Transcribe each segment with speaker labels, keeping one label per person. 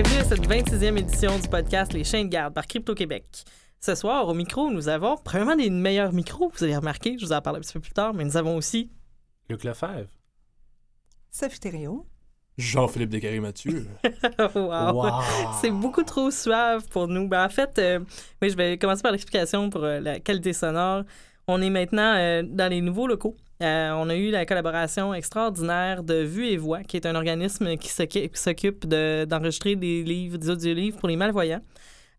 Speaker 1: Bienvenue à cette 26e édition du podcast Les Chiens de garde par Crypto Québec. Ce soir, au micro, nous avons probablement des meilleurs micros, vous allez remarquer, je vous en parle un petit peu plus tard, mais nous avons aussi
Speaker 2: Luc Lefebvre.
Speaker 3: Sophie Thériault.
Speaker 4: Jean-Philippe Descaries-Mathieu.
Speaker 1: wow.
Speaker 2: Wow.
Speaker 1: C'est beaucoup trop suave pour nous. Ben, en fait, euh, oui, je vais commencer par l'explication pour euh, la qualité sonore. On est maintenant euh, dans les nouveaux locaux. Euh, on a eu la collaboration extraordinaire de Vue et Voix, qui est un organisme qui s'occupe qui s'occupe de- d'enregistrer des livres, des audiolivres pour les malvoyants.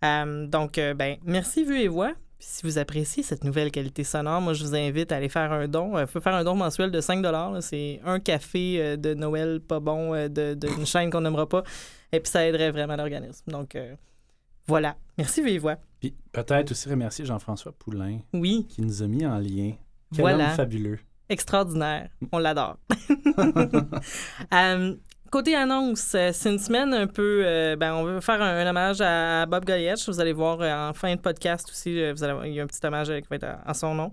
Speaker 1: Euh, donc, euh, ben, merci Vue et Voix. Puis Si vous appréciez cette nouvelle qualité sonore, moi, je vous invite à aller faire un don. Il faut faire un don mensuel de 5 là. C'est un café euh, de Noël pas bon euh, de- d'une chaîne qu'on n'aimera pas. Et puis, ça aiderait vraiment l'organisme. Donc, euh, voilà. Merci Vue et Voix.
Speaker 2: Puis peut-être aussi remercier Jean-François Poulain
Speaker 1: Oui,
Speaker 2: qui nous a mis en lien. Quel
Speaker 1: Voilà.
Speaker 2: homme fabuleux.
Speaker 1: Extraordinaire. On l'adore. Euh, côté annonce, euh, c'est une semaine un peu. euh, ben, on veut faire un, un hommage à Bob Goyette. Vous allez voir en fin de podcast aussi, vous allez voir, il y a un petit hommage qui va être à, à son nom.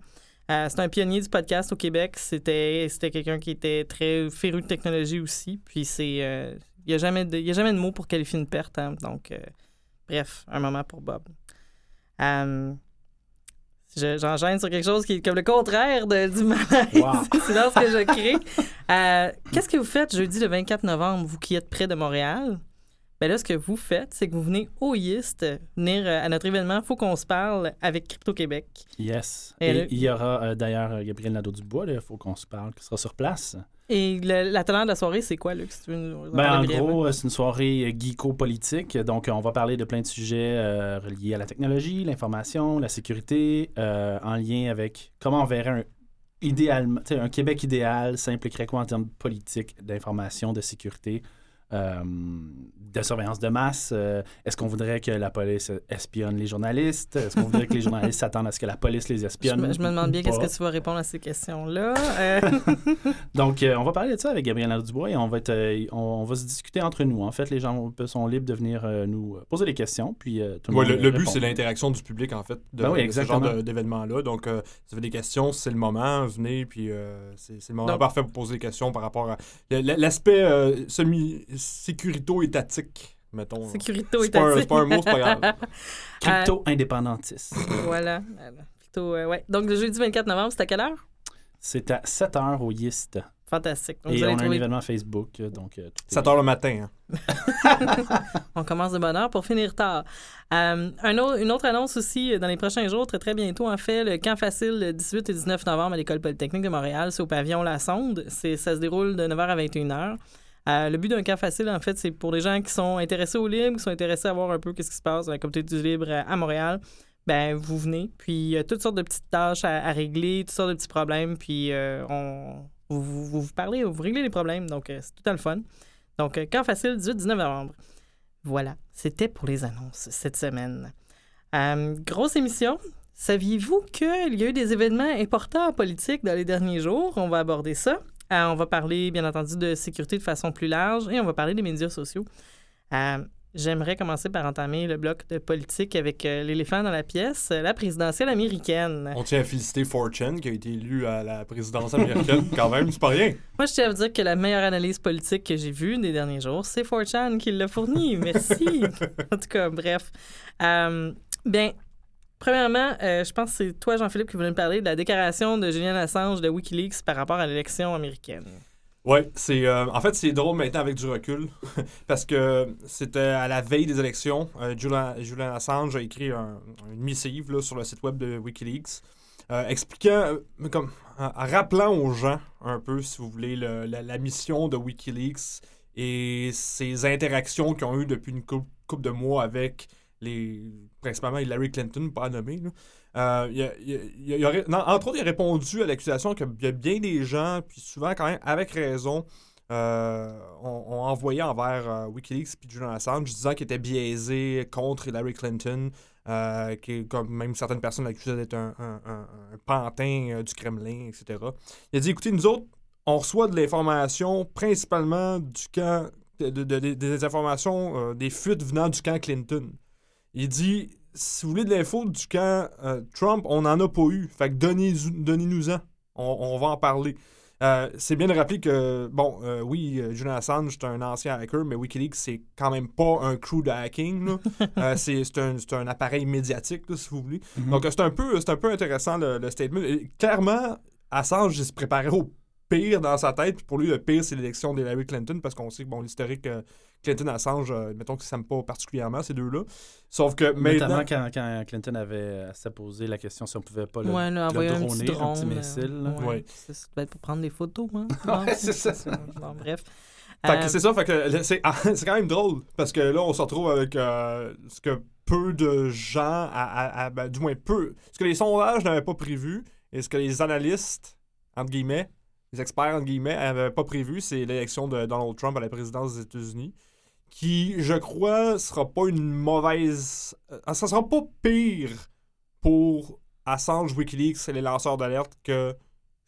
Speaker 1: Euh, c'est un pionnier du podcast au Québec. C'était, c'était quelqu'un qui était très féru de technologie aussi. Puis c'est. euh, il n'y a, jamais de- il y a jamais de mots pour qualifier une perte. hein. Donc, bref, un moment pour Bob. Je- J'enchaîne sur quelque chose qui est comme le contraire de, du malaise.
Speaker 2: Wow.
Speaker 1: c'est dans ce que je crée. Euh, Qu'est-ce que vous faites jeudi le 24 novembre, vous qui êtes près de Montréal? Ben là, ce que vous faites, c'est que vous venez au YIST, venir euh, à notre événement Faut qu'on se parle avec Crypto Québec.
Speaker 2: Yes.
Speaker 1: Et
Speaker 2: Et,
Speaker 1: le-
Speaker 2: il y aura euh, d'ailleurs Gabriel Nadeau-Dubois, il faut qu'on se parle, qui sera sur place.
Speaker 1: Et le- la teneur de la soirée, c'est quoi, Luc? Si tu veux nous en
Speaker 2: Ben, en gros, c'est une soirée euh, geeko-politique. Donc, euh, on va parler de plein de sujets euh, reliés à la technologie, l'information, la sécurité, euh, en lien avec comment on verrait un, sais, un Québec idéal, simple et créquois en termes politiques, d'information, de sécurité, euh, de surveillance de masse. Euh, Est-ce qu'on voudrait que la police espionne les journalistes? Est-ce qu'on voudrait que les journalistes s'attendent à ce que la police les
Speaker 1: je,
Speaker 2: espionne?
Speaker 1: me, je me demande bien qu'est-ce que tu vas répondre à ces questions-là. Euh,
Speaker 2: Donc, euh, on va parler de ça avec Gabriel Nadeau-Dubois et on va, être, euh, on, on va se discuter entre nous. En fait, les gens sont libres de venir euh, nous poser des questions, puis euh, tout le
Speaker 4: Ouais,
Speaker 2: monde
Speaker 4: le, le but, c'est l'interaction du public, en fait, de,
Speaker 2: Ben oui,
Speaker 4: de ce genre d'événement-là. Donc, euh, si vous avez des questions, c'est le moment. Venez, puis euh, c'est le moment
Speaker 1: Donc-
Speaker 4: parfait pour poser des questions par rapport à l'aspect euh, semi-sécurito-étatique, mettons.
Speaker 1: sécurité
Speaker 4: C'est pas, un- pas mot, c'est pas grave.
Speaker 2: Crypto-indépendantiste.
Speaker 1: voilà. Plutôt, euh, ouais. Donc, le jeudi 24 novembre, c'est à quelle heure?
Speaker 2: C'est à 7 h au YIST.
Speaker 1: Fantastique. Donc,
Speaker 2: Et
Speaker 1: vous
Speaker 2: on a un événement Facebook, euh, donc... euh, tout est-
Speaker 4: 7 heures le matin. hein.
Speaker 1: On commence de bonne heure pour finir tard. Euh, un autre- une autre annonce aussi euh, dans les prochains jours, très très bientôt en fait, le camp facile le 18 et 19 novembre à l'École polytechnique de Montréal, c'est au pavillon La Sonde. Ça se déroule de 9h à 21h. Euh, le but d'un camp facile, en fait, c'est pour les gens qui sont intéressés au libre, qui sont intéressés à voir un peu qu'est-ce qui se passe dans la communauté du libre à, à Montréal. Ben, vous venez, puis il y a toutes sortes de petites tâches à, régler, toutes sortes de petits problèmes, puis euh, on, vous, vous, vous parlez, vous réglez les problèmes, donc euh, c'est tout à le fun. Donc, euh, camp facile, 18-19 novembre. Voilà, c'était pour les annonces cette semaine. Euh, grosse émission. Saviez-vous qu'il y a eu des événements importants en politique dans les derniers jours? On va aborder ça. Euh, on va parler, bien entendu, de sécurité de façon plus large et on va parler des médias sociaux. Euh, J'aimerais commencer par entamer le bloc de politique avec euh, l'éléphant dans la pièce, la présidentielle américaine.
Speaker 4: On tient à féliciter Fortune, qui a été élu à la présidence américaine. Quand même, c'est pas rien.
Speaker 1: Moi, je tiens à vous dire que la meilleure analyse politique que j'ai vue des derniers jours, c'est 4chan qui l'a fournie. Merci. en tout cas, bref. Bien, premièrement, euh, je pense que c'est toi, Jean-Philippe, qui voulait me parler de la déclaration de Julian Assange de Wikileaks par rapport à l'élection américaine.
Speaker 4: Ouais, c'est euh, en fait c'est drôle maintenant avec du recul parce que c'était à la veille des élections. Euh, Julian, Assange a écrit un- une missive sur le site web de WikiLeaks expliquant, comme, rappelant aux gens un peu, si vous voulez, le- la, mission de WikiLeaks et ses interactions qu'ils ont eues depuis une couple de mois avec les principalement Hillary Clinton, pas là. Euh, il il entre autres, il a répondu à l'accusation qu'il y a bien des gens, puis souvent quand même avec raison, euh, ont, envoyé envers euh, Wikileaks et Julian Assange disant qu'il était biaisé contre Hillary Clinton, euh, qui, comme même certaines personnes l'accusaient d'être un, un- un- pantin du Kremlin, etc. Il a dit, écoutez, nous autres, on reçoit de l'information principalement du camp, de- de- de- des informations, des fuites venant du camp Clinton. Il dit, si vous voulez de l'info du camp euh, Trump, on n'en a pas eu. Fait que donnez- donnez-nous-en. on, on va en parler. Euh, c'est bien de rappeler que, bon, euh, oui, Julian Assange, c'est un ancien hacker, mais Wikileaks, c'est quand même pas un crew de hacking. c'est un, un appareil médiatique, là, si vous voulez.
Speaker 2: Mhm.
Speaker 4: Donc, c'est un, peu- un peu intéressant, le, le statement. Et clairement, Assange, il se préparait au pire dans sa tête. Puis pour lui, le pire, c'est l'élection d'Hillary Clinton, parce qu'on sait que, bon, l'historique euh, Clinton-Assange, euh, mettons qu'ils ne s'aiment pas particulièrement, ces deux-là. Sauf que maintenant...
Speaker 2: Notamment quand, quand Clinton avait euh, s'est posé la question si on pouvait pas le,
Speaker 1: Ouais, là,
Speaker 2: le
Speaker 1: envoyer un
Speaker 2: droner,
Speaker 1: petit drone.
Speaker 2: petit
Speaker 1: euh,
Speaker 2: missile.
Speaker 1: ouais.
Speaker 4: Ouais.
Speaker 1: Ça, ça doit être pour prendre des photos, hein?
Speaker 2: Ouais, c'est ça.
Speaker 1: Bon, bref. Euh,
Speaker 4: c'est ça, fait que le- c'est ah, c'est quand même drôle parce que là on se retrouve avec euh, ce que peu de gens, à, à- à- ben, du moins peu, ce que les sondages n'avaient pas prévu et ce que les analystes, entre guillemets, les experts, entre guillemets, n'avaient pas prévu, c'est l'élection de Donald Trump à la présidence des États-Unis, qui, je crois, sera pas une mauvaise... euh, ça sera pas pire pour Assange, Wikileaks et les lanceurs d'alerte que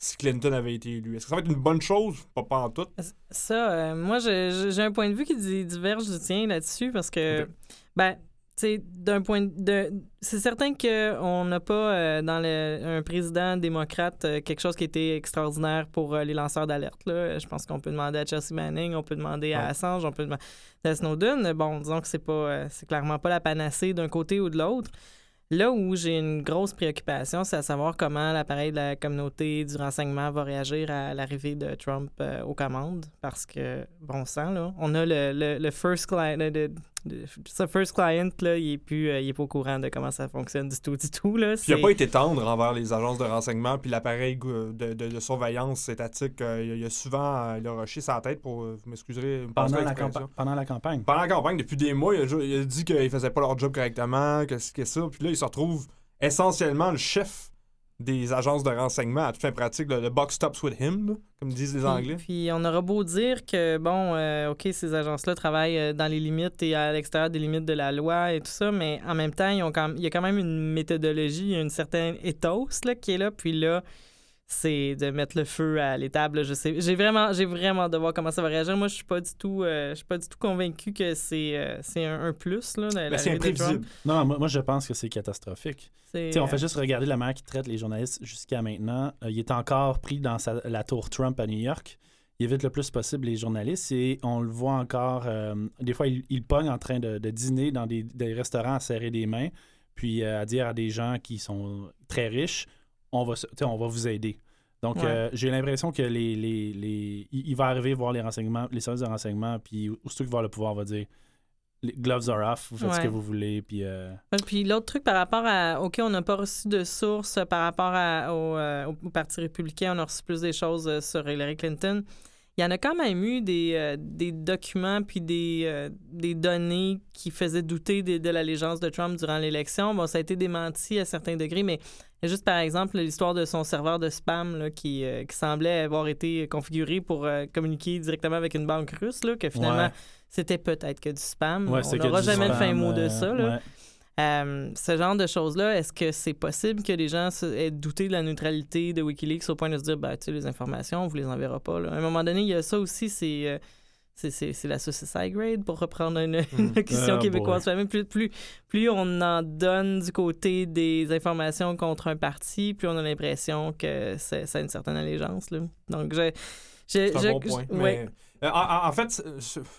Speaker 4: si Clinton avait été élu. Est-ce que ça va être une bonne chose? Pas, pas en tout.
Speaker 1: Ça, euh, moi, j'ai un point de vue qui di- diverge du tien là-dessus parce que, ben, d'un point de. C'est certain qu'on n'a pas euh, dans le, un président démocrate euh, quelque chose qui était extraordinaire pour euh, les lanceurs d'alerte. Je pense qu'on peut demander à Chelsea Manning, on peut demander à. Assange, on peut demander à Snowden. Bon, disons que c'est pas, c'est clairement pas la panacée d'un côté ou de l'autre. Là où j'ai une grosse préoccupation, c'est à savoir comment l'appareil de la communauté du renseignement va réagir à l'arrivée de Trump euh, aux commandes. Parce que, bon sang, là, on a le, le, le first client. Le, le- le- ce first client, là, il est plus euh, il est pas au courant de comment ça fonctionne du tout, du tout. Là.
Speaker 4: Puis il n'a pas été tendre envers les agences de renseignement, puis l'appareil gou- de, de- de surveillance étatique. euh, il, a- il a souvent euh, il a rushé sa tête pour, euh, vous m'excuserez,
Speaker 2: Pendant, la pendant la campagne.
Speaker 4: Pendant la campagne, depuis des mois, il a, ju- il a dit qu'ils faisaient pas leur job correctement, que c'est que ça. Puis là, il se retrouve essentiellement le chef des agences de renseignement à toute fin pratique. Le, le buck stops with him, là, comme disent les Anglais.
Speaker 1: Puis on aura beau dire que, bon, euh, OK, ces agences-là travaillent euh, dans les limites et à l'extérieur des limites de la loi et tout ça, mais en même temps, ils ont quand- il y a quand même une méthodologie, il y a une certaine ethos là, qui est là. Puis là, c'est de mettre le feu à l'étable. Je sais, j'ai vraiment, j'ai vraiment hâte de voir comment ça va réagir. Moi, je suis pas du tout, euh, je suis pas du tout convaincu que c'est, euh, c'est un, un plus là.
Speaker 4: Ben, c'est imprévisible.
Speaker 2: Non, moi, moi, je pense que c'est catastrophique. On
Speaker 1: euh,
Speaker 2: fait juste regarder la manière qu'il traite les journalistes jusqu'à maintenant. Euh, il est encore pris dans sa- la tour Trump à New York. Il évite le plus possible les journalistes et on le voit encore. des fois, il, il pogne en train de, de dîner dans des, des restaurants à serrer des mains, puis à dire à des gens qui sont très riches on va, on va vous aider. Donc,
Speaker 1: Ouais.
Speaker 2: euh, j'ai l'impression que les, les, les- il va arriver voir les renseignements, les services de renseignement, puis qu'il va avoir le pouvoir, va dire les gloves are off, vous faites ce que vous voulez, puis. euh,
Speaker 1: Puis l'autre truc par rapport à. OK, on n'a pas reçu de sources par rapport à- au, euh, au- au Parti républicain, on a reçu plus des choses sur Hillary Clinton. Il y en a quand même eu des, euh, des documents puis des, euh, des données qui faisaient douter de, de l'allégeance de Trump durant l'élection. Bon, ça a été démenti à certains degrés, mais juste par exemple l'histoire de son serveur de spam là, qui, euh, qui semblait avoir été configuré pour communiquer directement avec une banque russe, là, que finalement
Speaker 2: Ouais.
Speaker 1: c'était peut-être que du spam.
Speaker 2: Ouais,
Speaker 1: on n'aura jamais le fin mot de ça. Là.
Speaker 2: ouais.
Speaker 1: Euh, ce genre de choses-là, est-ce que c'est possible que les gens aient douté de la neutralité de Wikileaks au point de se dire, ben, tu sais, les informations, on vous les enverra pas. là. À un moment donné, il y a ça aussi, c'est. euh, c'est- la saucisse high grade pour reprendre une, une question
Speaker 2: Oh
Speaker 1: québécoise. Plus, plus, plus on en donne du côté des informations contre un parti, plus on a l'impression que ça a une certaine allégeance. Là. Donc, je. je-
Speaker 4: bon point. mais-
Speaker 1: ouais.
Speaker 4: Euh, en, fait,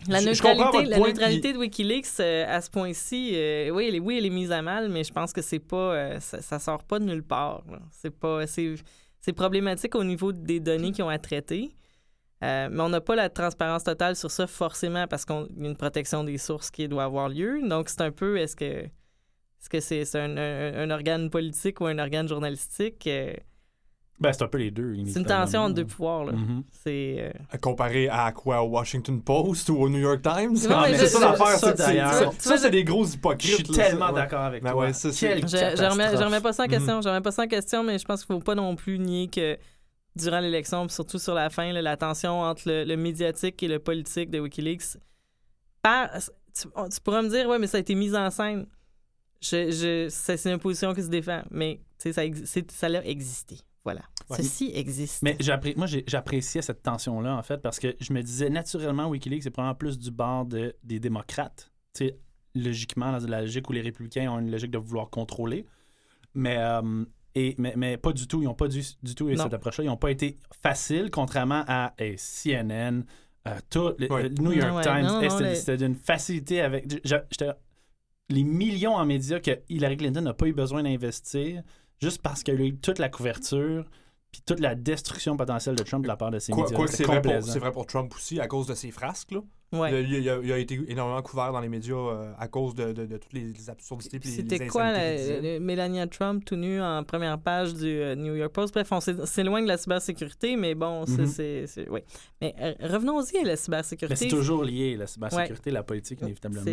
Speaker 1: La
Speaker 4: je
Speaker 1: neutralité, la de Wikileaks, euh, à ce point-ci, euh, oui, elle est, oui, elle est mise à mal, mais je pense que c'est pas, ça, ça sort pas de nulle part. C'est pas, c'est, problématique au niveau des données qu'ils ont à traiter. Mais on n'a pas la transparence totale sur ça forcément parce qu'il y a une protection des sources qui doit avoir lieu. Donc c'est un peu, est-ce que, est-ce que c'est, un, un- un organe politique ou un organe journalistique
Speaker 2: Ben, c'est un peu les deux.
Speaker 1: C'est une tension entre deux pouvoirs. là.
Speaker 2: Mhm.
Speaker 1: C'est euh,
Speaker 4: comparé à quoi? Au Washington Post ou au New York Times?
Speaker 1: Non,
Speaker 2: mais
Speaker 4: c'est
Speaker 2: je-
Speaker 4: ça l'affaire.
Speaker 2: ça,
Speaker 4: ça- Ça, c'est des gros hypocrites.
Speaker 2: Je suis tellement d'accord avec
Speaker 4: Ben
Speaker 2: toi.
Speaker 4: ouais, ça,
Speaker 2: Quelle
Speaker 1: Je, remets, je remets pas ça en question. Je remets pas ça en question, mais je pense qu'il faut pas non plus nier que durant l'élection, puis surtout sur la fin, là, la tension entre le, le médiatique et le politique de Wikileaks. Par, tu, tu pourras me dire, ouais, mais ça a été mis en scène. Je, je, c'est une position qui se défend, mais ça, ça a existé. Voilà.
Speaker 2: Ouais.
Speaker 1: Ceci existe.
Speaker 2: Mais j'appré- moi, j'ai- j'appréciais cette tension-là, en fait, parce que je me disais, naturellement, Wikileaks, c'est probablement plus du bord de- des démocrates. Tu sais, logiquement, dans la logique où les républicains ont une logique de vouloir contrôler. Mais euh, Et, mais, mais pas du tout. Ils n'ont pas du, du tout eu
Speaker 1: Non.
Speaker 2: cette approche-là. Ils n'ont pas été faciles, contrairement à CNN, euh, tout, le,
Speaker 4: Ouais.
Speaker 2: le New York
Speaker 1: ouais.
Speaker 2: Times.
Speaker 1: Non, non,
Speaker 2: c'était
Speaker 1: les-
Speaker 2: c'était d'une facilité avec. je- j'étais- les millions en médias que Hillary Clinton n'a pas eu besoin d'investir juste parce qu'elle a eu toute la couverture puis toute la destruction potentielle de Trump de la part de ses
Speaker 4: Quoi,
Speaker 2: médias.
Speaker 4: quoi c'est vrai, vrai pour Trump aussi, à cause de ses frasques. Là.
Speaker 1: Ouais.
Speaker 4: Il, a, il a- il a été énormément couvert dans les médias euh, à cause de, de- de toutes les, les absurdités et les,
Speaker 1: C'était quoi, la, Melania Trump tout nu en première page du euh, New York Post? Bref, on s'é- s'éloigne de la cybersécurité, mais bon, c'est...
Speaker 2: Mhm.
Speaker 1: oui. Mais euh, revenons-y à la cybersécurité.
Speaker 2: c'est toujours lié, la cybersécurité, la politique, inévitablement.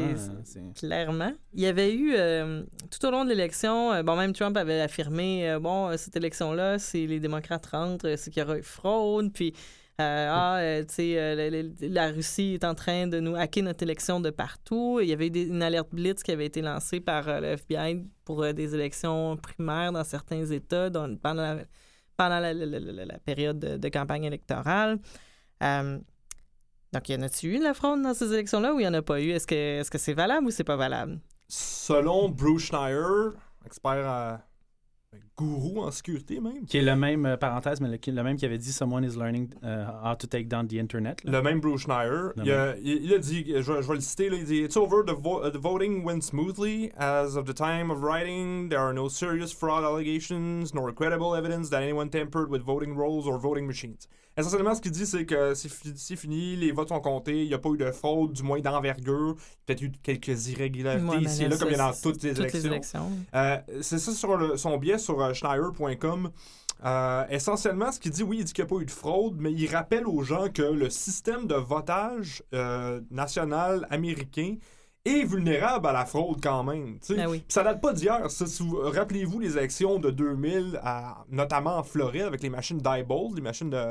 Speaker 1: C'est- Clairement. Il y avait eu, euh, tout au long de l'élection, euh, bon, même Trump avait affirmé, euh, bon, cette élection-là, si les démocrates rentrent, c'est qu'il y aura eu fraude, puis, ah, euh, tu sais, euh, la, Russie est en train de nous hacker notre élection de partout. Il y avait une alerte Blitz qui avait été lancée par euh, le FBI pour euh, des élections primaires dans certains États pendant la, période de, campagne électorale. Euh, donc, y en a-t-il eu de la fraude dans ces élections-là ou il en a pas eu? Est-ce que que c'est valable ou c'est pas valable?
Speaker 4: Selon Bruce Schneier, expert à gourou en sécurité même,
Speaker 2: Qui est le même, euh, parenthèse, mais le, le même qui avait dit Someone is learning uh, how to take down the internet. là.
Speaker 4: le même Bruce Schneier, il a, il- il a dit, je, je vais le citer, là, il dit It's over, the, vo- uh, the voting went smoothly. As of the time of writing, there are no serious fraud allegations, nor credible evidence that anyone tampered with voting rolls or voting machines. Essentiellement, ce qu'il dit, c'est que c'est fi- c'est fini, les votes sont comptés, il n'y a pas eu de fraude, du moins d'envergure, peut-être eu quelques irrégularités
Speaker 1: Ouais,
Speaker 4: ici et
Speaker 1: là,
Speaker 4: comme il y a dans toutes les
Speaker 1: Toutes
Speaker 4: élections. Euh, c'est ça sur le- son biais sur euh, Schneier.com. Euh, essentiellement, ce qu'il dit, oui, il dit qu'il n'y a pas eu de fraude, mais il rappelle aux gens que le système de votage euh, national américain est vulnérable à la fraude quand même.
Speaker 1: Ah oui.
Speaker 4: Ça date pas d'hier. Rappelez-vous les élections de 2000, à- notamment en Floride, avec les machines Diebold, les machines de,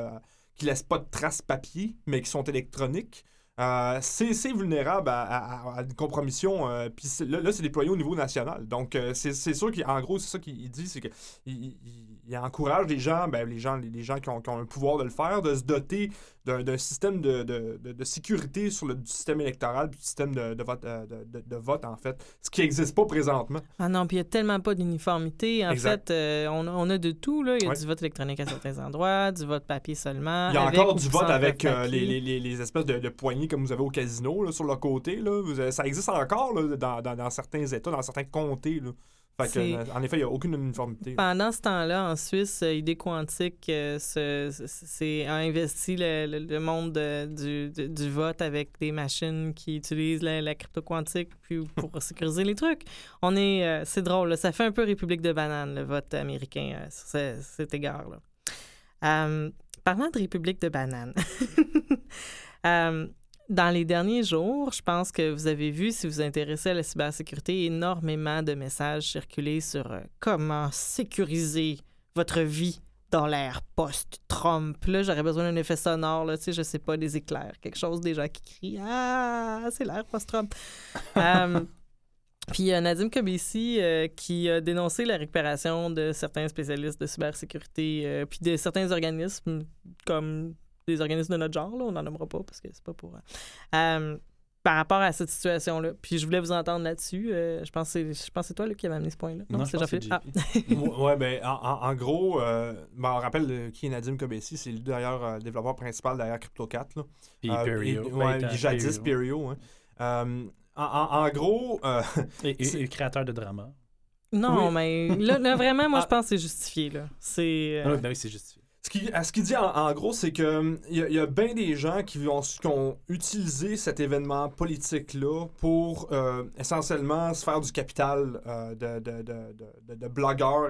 Speaker 4: qui laissent pas de traces papier, mais qui sont électroniques. Euh, c'est vulnérable à, une compromission. euh, Puis là, là, c'est déployé au niveau national. Donc, euh, c'est c'est sûr qu'en gros, c'est ça qu'il dit, c'est qu'il il, encourage les gens, ben, les gens, les, les gens qui ont, qui ont un pouvoir de le faire, de se doter d'un système de, de- de- de sécurité sur le du système électoral, du système de, de vote, euh, de, vote, en fait, ce qui n'existe pas présentement.
Speaker 1: Ah non, puis il n'y a tellement pas d'uniformité. En
Speaker 4: Exact.
Speaker 1: fait, euh, on, a- on a de tout. Là. Il y a du vote électronique à certains endroits, du vote papier seulement.
Speaker 4: Il y a encore du vote avec euh, les, les- les- les espèces de, poignées comme vous avez au casino là, sur le côté. Là. Vous ça existe encore là, dans, dans- dans certains États, dans certains comtés. Là. Fait que,
Speaker 1: C'est-
Speaker 4: euh, en effet, il n'y a aucune uniformité.
Speaker 1: Pendant ce temps-là, en Suisse, euh, Idée Quantique euh, se- se- a investi le, le- le monde de- du, du- du vote avec des machines qui utilisent la, la crypto quantique puis pour sécuriser les trucs. On est, euh, c'est drôle, là, ça fait un peu République de banane le vote américain euh, sur ce- cet égard-là. Euh, parlant de République de banane, dans les derniers jours, je pense que vous avez vu, si vous vous intéressez à la cybersécurité, énormément de messages circulés sur euh, comment sécuriser votre vie dans l'ère post-Trump. Là, j'aurais besoin d'un effet sonore, là, tu sais, je sais pas, des éclairs, quelque chose déjà qui crie « Ah, c'est l'ère post-Trump! Euh, Puis il y a Nadim Kobesi euh, qui a dénoncé la récupération de certains spécialistes de cybersécurité, puis de certains organismes comme des organismes de notre genre, là, on n'en nommera pas parce que c'est pas pour. euh, euh, par rapport à cette situation-là. Puis je voulais vous entendre là-dessus. Euh, je pense que c'est je pense que c'est toi là, qui avait amené ce point-là.
Speaker 2: Non,
Speaker 1: c'est Jean-Philippe. Ah.
Speaker 4: Ouais, ben, en, gros, euh, ben, on rappelle euh, qui est Nadim Kobesi, c'est lui d'ailleurs euh, le développeur principal derrière CryptoCat. Là.
Speaker 2: Puis
Speaker 4: Euh,
Speaker 2: Perio.
Speaker 4: et-
Speaker 2: Ben,
Speaker 4: ouais,
Speaker 2: t'as-
Speaker 4: jadis
Speaker 2: Perio.
Speaker 4: Hein. Euh, en, en- en gros, euh,
Speaker 2: Et, et- créateur de drama.
Speaker 1: Non,
Speaker 4: Oui.
Speaker 1: mais là, là, vraiment, moi,
Speaker 4: Ah.
Speaker 1: je pense que c'est justifié. Là. C'est.
Speaker 2: Ah
Speaker 1: euh,
Speaker 2: oui, ben oui, c'est justifié.
Speaker 4: Ce qu'il dit en, gros, c'est que a- il y a bien des gens qui ont, qui utilisé cet événement politique-là pour euh, essentiellement se faire du capital euh, de, de,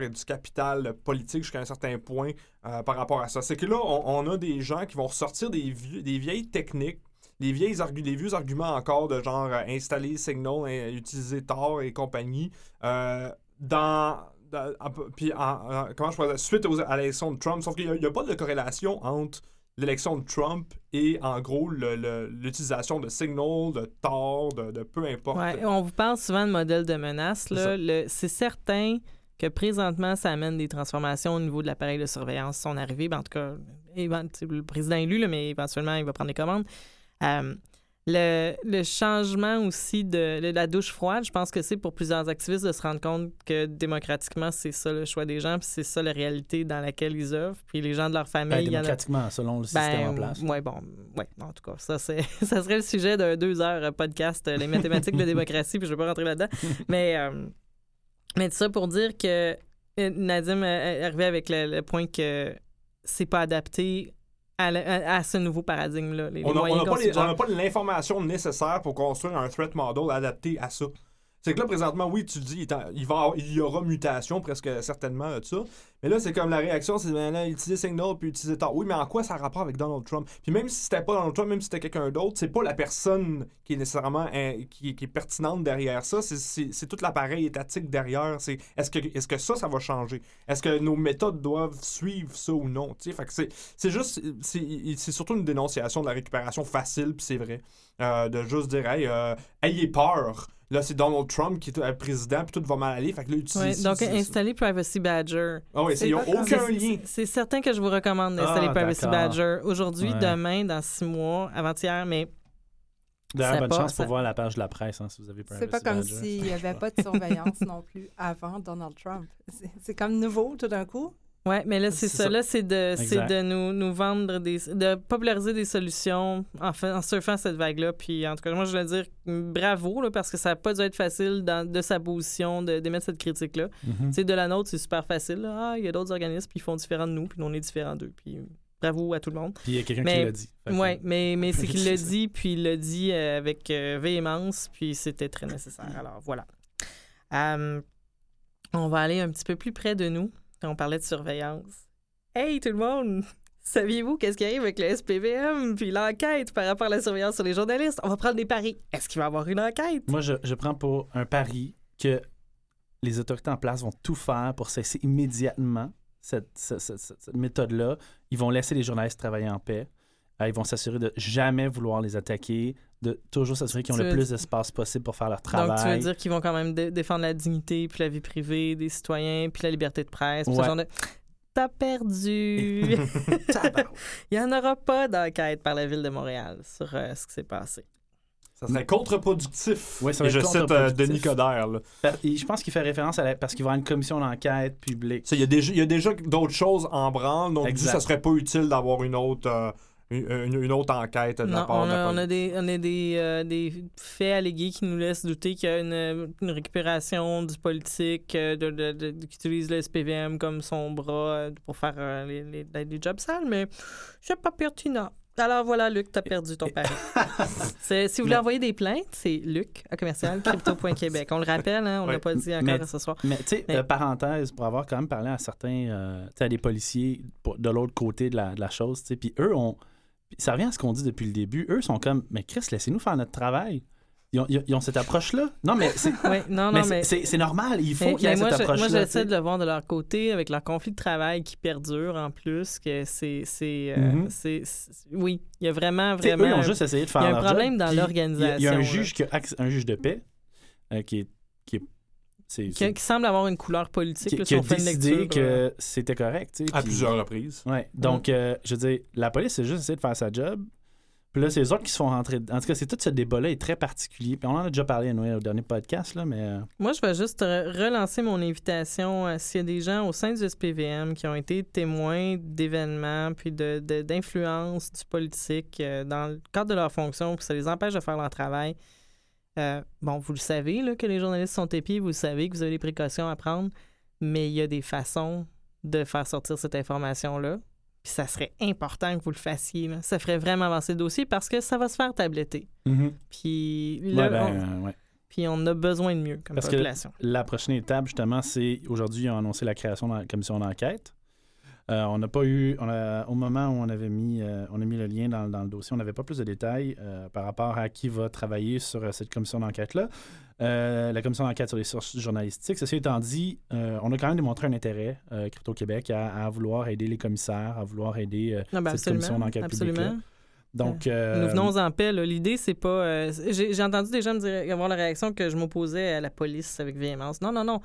Speaker 4: et du capital politique jusqu'à un certain point euh, par rapport à ça. C'est que là, on, a des gens qui vont ressortir des, vieilles techniques, des, vieilles des vieux arguments encore de genre installer Signal, utiliser Tor et compagnie dans puis en- en- comment je pourrais suite aux- à l'élection de Trump, sauf qu'il n'y a, pas de corrélation entre l'élection de Trump et en gros l'utilisation de Signal, de Tor, de, de peu importe.
Speaker 1: ouais, on vous parle souvent de modèles de menaces.
Speaker 4: C'est
Speaker 1: certain que présentement, ça amène des transformations au niveau de l'appareil de surveillance. Son arrivée, ben, en tout cas, le président élu, là, mais éventuellement, il va prendre les commandes. Euh, Le, le changement aussi de, de la douche froide, je pense que c'est pour plusieurs activistes de se rendre compte que démocratiquement, c'est ça le choix des gens, puis c'est ça la réalité dans laquelle ils œuvrent. Puis les gens de leur famille,
Speaker 2: Ben,
Speaker 1: a
Speaker 2: démocratiquement, selon le système en place.
Speaker 1: oui, bon, ouais, en tout cas, ça, c'est, ça serait le sujet d'un deux heures euh, podcast, euh, les mathématiques de la démocratie, puis je ne vais pas rentrer là-dedans. Mais, euh, mais ça pour dire que euh, Nadim est arrivé avec le, le point que c'est pas adapté à, à- à ce nouveau paradigme-là.
Speaker 4: On n'a pas l'information nécessaire pour construire un threat model adapté à ça. C'est que là, présentement, oui, tu dis, il, y aura mutation presque certainement de ça. Mais là, c'est comme la réaction, c'est là, utiliser Signal puis utiliser Tor. Oui, mais en quoi ça a rapport avec Donald Trump? Puis même si c'était pas Donald Trump, même si c'était quelqu'un d'autre, c'est pas la personne qui est nécessairement qui, est pertinente derrière ça. C'est- tout l'appareil étatique derrière. C'est Est-ce que, est que ça, ça va changer? Est-ce que nos méthodes doivent suivre ça ou non? Fait que c'est juste, c'est c'est surtout une dénonciation de la récupération facile, puis c'est vrai. Euh, de juste dire, hey, euh, ayez peur. Là, c'est Donald Trump qui est président, puis tout va mal aller. Fait que là,
Speaker 1: Ouais,
Speaker 4: utilisez
Speaker 1: donc, installer Privacy Badger.
Speaker 4: Ah oui, ils n'ont aucun lien.
Speaker 1: C'est certain que je vous recommande d'installer
Speaker 2: Ah,
Speaker 1: Privacy. Badger aujourd'hui,
Speaker 2: Ouais.
Speaker 1: demain, dans six mois, avant-hier, mais
Speaker 2: D'ailleurs, bonne
Speaker 1: pas-
Speaker 2: chance pour voir la page de la presse hein, si vous avez
Speaker 3: C'est pas
Speaker 2: Privacy
Speaker 3: comme
Speaker 2: Badger.
Speaker 3: s'il n'y avait pas de surveillance non plus avant Donald Trump. C'est comme nouveau tout d'un coup.
Speaker 1: Ouais, mais là, c'est ça.
Speaker 2: ça.
Speaker 1: Là, c'est de, de nous, nous vendre des. de populariser des solutions en, fait, en surfant cette vague-là. Puis, en tout cas, moi, je veux dire bravo, là, parce que ça n'a pas dû être facile dans- de sa position de- d'émettre cette critique-là. Tu sais, de la nôtre, c'est super facile. là. Ah, il y a d'autres organismes, puis ils font différent de nous, puis nous, on est différents d'eux. Puis, bravo à tout le monde.
Speaker 2: Puis il y a quelqu'un qui l'a dit.
Speaker 1: Oui, mais, mais c'est qu'il l'a dit, puis il l'a dit euh, avec euh, véhémence, puis c'était très nécessaire. Alors, voilà. Euh, on va aller un petit peu plus près de nous. On parlait de surveillance. Hey, tout le monde! Saviez-vous qu'est-ce qui arrive avec le SPVM puis l'enquête par rapport à la surveillance sur les journalistes? On va prendre des paris. Est-ce qu'il va y avoir une enquête?
Speaker 2: Moi, je, prends pour un pari que les autorités en place vont tout faire pour cesser immédiatement cette méthode-là. Ils vont laisser les journalistes travailler en paix. Euh, ils vont s'assurer de jamais vouloir les attaquer, de toujours s'assurer qu'ils ont
Speaker 1: Tu
Speaker 2: le plus d'espace possible pour faire leur
Speaker 1: Donc, tu veux
Speaker 2: travail.
Speaker 1: dire qu'ils vont quand même dé- défendre la dignité puis la vie privée des citoyens puis la liberté de presse. puis ce
Speaker 2: Ouais.
Speaker 1: genre de... T'as perdu! Il n'y en aura pas d'enquête par la Ville de Montréal sur euh, ce qui s'est passé.
Speaker 4: Ça serait contre-productif.
Speaker 2: Ouais, ça
Speaker 4: Et
Speaker 2: va
Speaker 4: je cite euh. Denis Coderre. là.
Speaker 2: Je pense qu'il fait référence à la... parce qu'il va y avoir une commission d'enquête publique.
Speaker 4: Il y, a déjà- d'autres choses en branle, donc
Speaker 2: Exact.
Speaker 4: ça serait pas utile d'avoir une autre, euh, une, une- autre enquête de la
Speaker 1: Non,
Speaker 4: part
Speaker 1: on
Speaker 4: de la
Speaker 1: a, on a des, on a des, euh, des faits allégués qui nous laissent douter qu'il y a une, une récupération du politique euh, de, de- de- qui utilise le SPVM comme son bras euh, pour faire euh, les, les, les jobs sales, mais c'est pas pertinent. Alors voilà, Luc, t'as perdu ton pari. Si vous voulez
Speaker 2: Mais-
Speaker 1: envoyer des plaintes, c'est luc à commercial crypto.québec. On le rappelle, hein, on
Speaker 4: Ouais.
Speaker 1: l'a pas dit encore
Speaker 2: Mais-
Speaker 1: ce soir.
Speaker 2: Mais tu sais,
Speaker 1: Mais-
Speaker 2: euh, parenthèse, pour avoir quand même parlé à certains, euh, tu sais, à des policiers de l'autre côté de la, de la chose, tu sais, puis eux ont, puis ça revient à ce qu'on dit depuis le début, eux sont comme, mais Chris, laissez-nous faire notre travail. Ils ont, ils cette approche-là. Non, mais c'est
Speaker 1: Oui, non, non, mais.
Speaker 2: normal, il faut qu'il y ait cette
Speaker 1: je- moi,
Speaker 2: approche-là.
Speaker 1: j'essaie de le voir de leur côté avec leur conflit de travail qui perdure en plus. que c'est euh,
Speaker 2: Mhm.
Speaker 1: c'est- Oui, il y a vraiment, vraiment.
Speaker 2: Eux, ils ont juste essayé de faire
Speaker 1: il y a un problème
Speaker 2: job,
Speaker 1: dans
Speaker 2: puis il y a-
Speaker 1: l'organisation,
Speaker 2: un juge, qui a un juge de paix euh, qui est... Qui
Speaker 1: semble avoir une couleur politique.
Speaker 2: qui-
Speaker 1: là,
Speaker 2: qui
Speaker 1: si
Speaker 2: a
Speaker 1: on fait une
Speaker 2: décidé
Speaker 1: lecture, euh,
Speaker 2: que c'était correct.
Speaker 4: À plusieurs reprises.
Speaker 2: Ouais. Donc, euh, je veux dire, la police, c'est juste essayer de faire sa job. Puis là, c'est les autres qui se font rentrer. En tout cas, c'est tout ce débat-là est très particulier. Puis on en a déjà parlé anyway, au dernier podcast, là, mais. euh,
Speaker 1: Moi, je vais juste re- relancer mon invitation à s'il y a des gens au sein du SPVM qui ont été témoins d'événements puis de- de- d'influence du politique euh, dans le cadre de leur fonction, puis ça les empêche de faire leur travail. Euh, bon, vous le savez là, que les journalistes sont épais, vous le savez que vous avez des précautions à prendre, mais il y a des façons de faire sortir cette information-là. Puis ça serait important que vous le fassiez. là. Ça ferait vraiment avancer le dossier parce que ça va se faire tabletter. Puis là,
Speaker 2: ouais, ben,
Speaker 1: on,
Speaker 2: euh, ouais.
Speaker 1: puis on a besoin de mieux comme
Speaker 2: Parce que-
Speaker 1: population.
Speaker 2: La prochaine étape, justement, c'est aujourd'hui, ils ont annoncé la création de la commission d'enquête. Euh, on n'a pas eu, on a- au moment où on avait mis, euh, on a mis le lien dans, dans le dossier, on n'avait pas plus de détails euh, par rapport à qui va travailler sur cette commission d'enquête-là. La commission d'enquête sur les sources journalistiques. Ceci étant dit, on a quand même démontré un intérêt, Crypto-Québec, à, à vouloir aider les commissaires, à vouloir aider
Speaker 1: Ah ben
Speaker 2: cette commission d'enquête
Speaker 1: absolument.
Speaker 2: Donc, euh,
Speaker 1: Nous venons en paix. L'idée, c'est pas. euh, J'ai j'ai entendu des gens me dire, avoir la réaction que je m'opposais à la police avec véhémence. Non, non, non.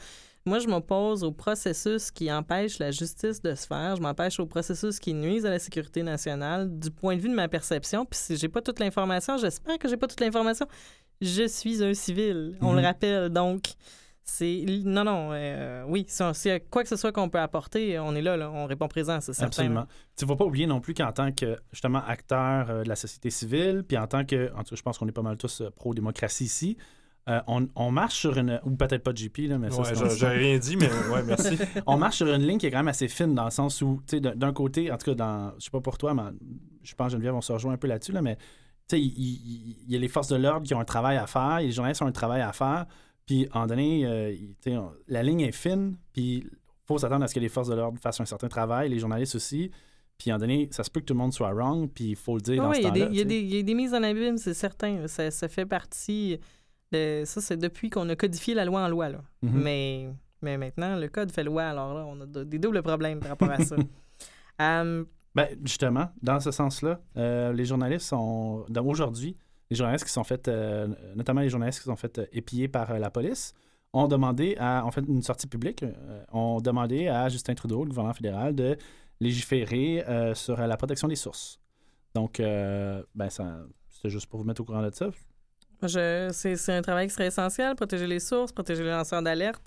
Speaker 1: Moi, je m'oppose au processus qui empêche la justice de se faire. Je m'empêche au processus qui nuise à la sécurité nationale du point de vue de ma perception. Puis si j'ai pas toute l'information, j'espère que j'ai pas toute l'information. Je suis un civil, on le
Speaker 2: Mhm.
Speaker 1: rappelle. Donc, c'est... Non, non, euh, oui, si, y a quoi que ce soit qu'on peut apporter, on est là, là on répond présent, c'est certain.
Speaker 2: Absolument. Tu ne faut pas oublier non plus qu'en tant que, justement, acteur euh, de la société civile, puis en tant que, en tout cas, je pense qu'on est pas mal tous euh, pro-démocratie ici, euh, on, on marche sur une, ou peut-être pas JP, là, mais ça,
Speaker 4: Ouais,
Speaker 2: c'est
Speaker 4: j'ai- rien dit, mais ouais, merci.
Speaker 2: on marche sur une ligne qui est quand même assez fine dans le sens où, tu sais, d'un- côté, en tout cas, dans, je sais pas pour toi, mais je pense que Geneviève, on se rejoint un peu là-dessus, là, mais tu sais, il, il- il y a les forces de l'ordre qui ont un travail à faire, et les journalistes ont un travail à faire, puis en donné, euh, il- tu sais, on- la ligne est fine, puis il faut s'attendre à ce que les forces de l'ordre fassent un certain travail, les journalistes aussi, puis en donné, ça se peut que tout le monde soit wrong, puis il faut le dire
Speaker 1: Ah
Speaker 2: dans
Speaker 1: oui,
Speaker 2: ce
Speaker 1: il y, a des-
Speaker 2: temps-là.
Speaker 1: il y a des- il y a des mises en abîme, c'est certain. Ça, ça fait partie. Ça, c'est depuis qu'on a codifié la loi en loi. Là.
Speaker 2: Mhm.
Speaker 1: mais, mais maintenant, le code fait loi. Alors là, on a de- des doubles problèmes par rapport à ça. Euh,
Speaker 2: Ben, justement, dans ce sens-là, euh, les journalistes sont. Aujourd'hui, les journalistes qui sont faits, euh, notamment les journalistes qui sont faits euh, épier par euh, la police, ont demandé à. En fait, une sortie publique, ont demandé à Justin Trudeau, le gouvernement fédéral, de légiférer sur la protection des sources. Donc, ben, ça. C'était juste pour vous mettre au courant de ça.
Speaker 1: C'est c'est un travail qui serait essentiel, protéger les sources, protéger les lanceurs d'alerte.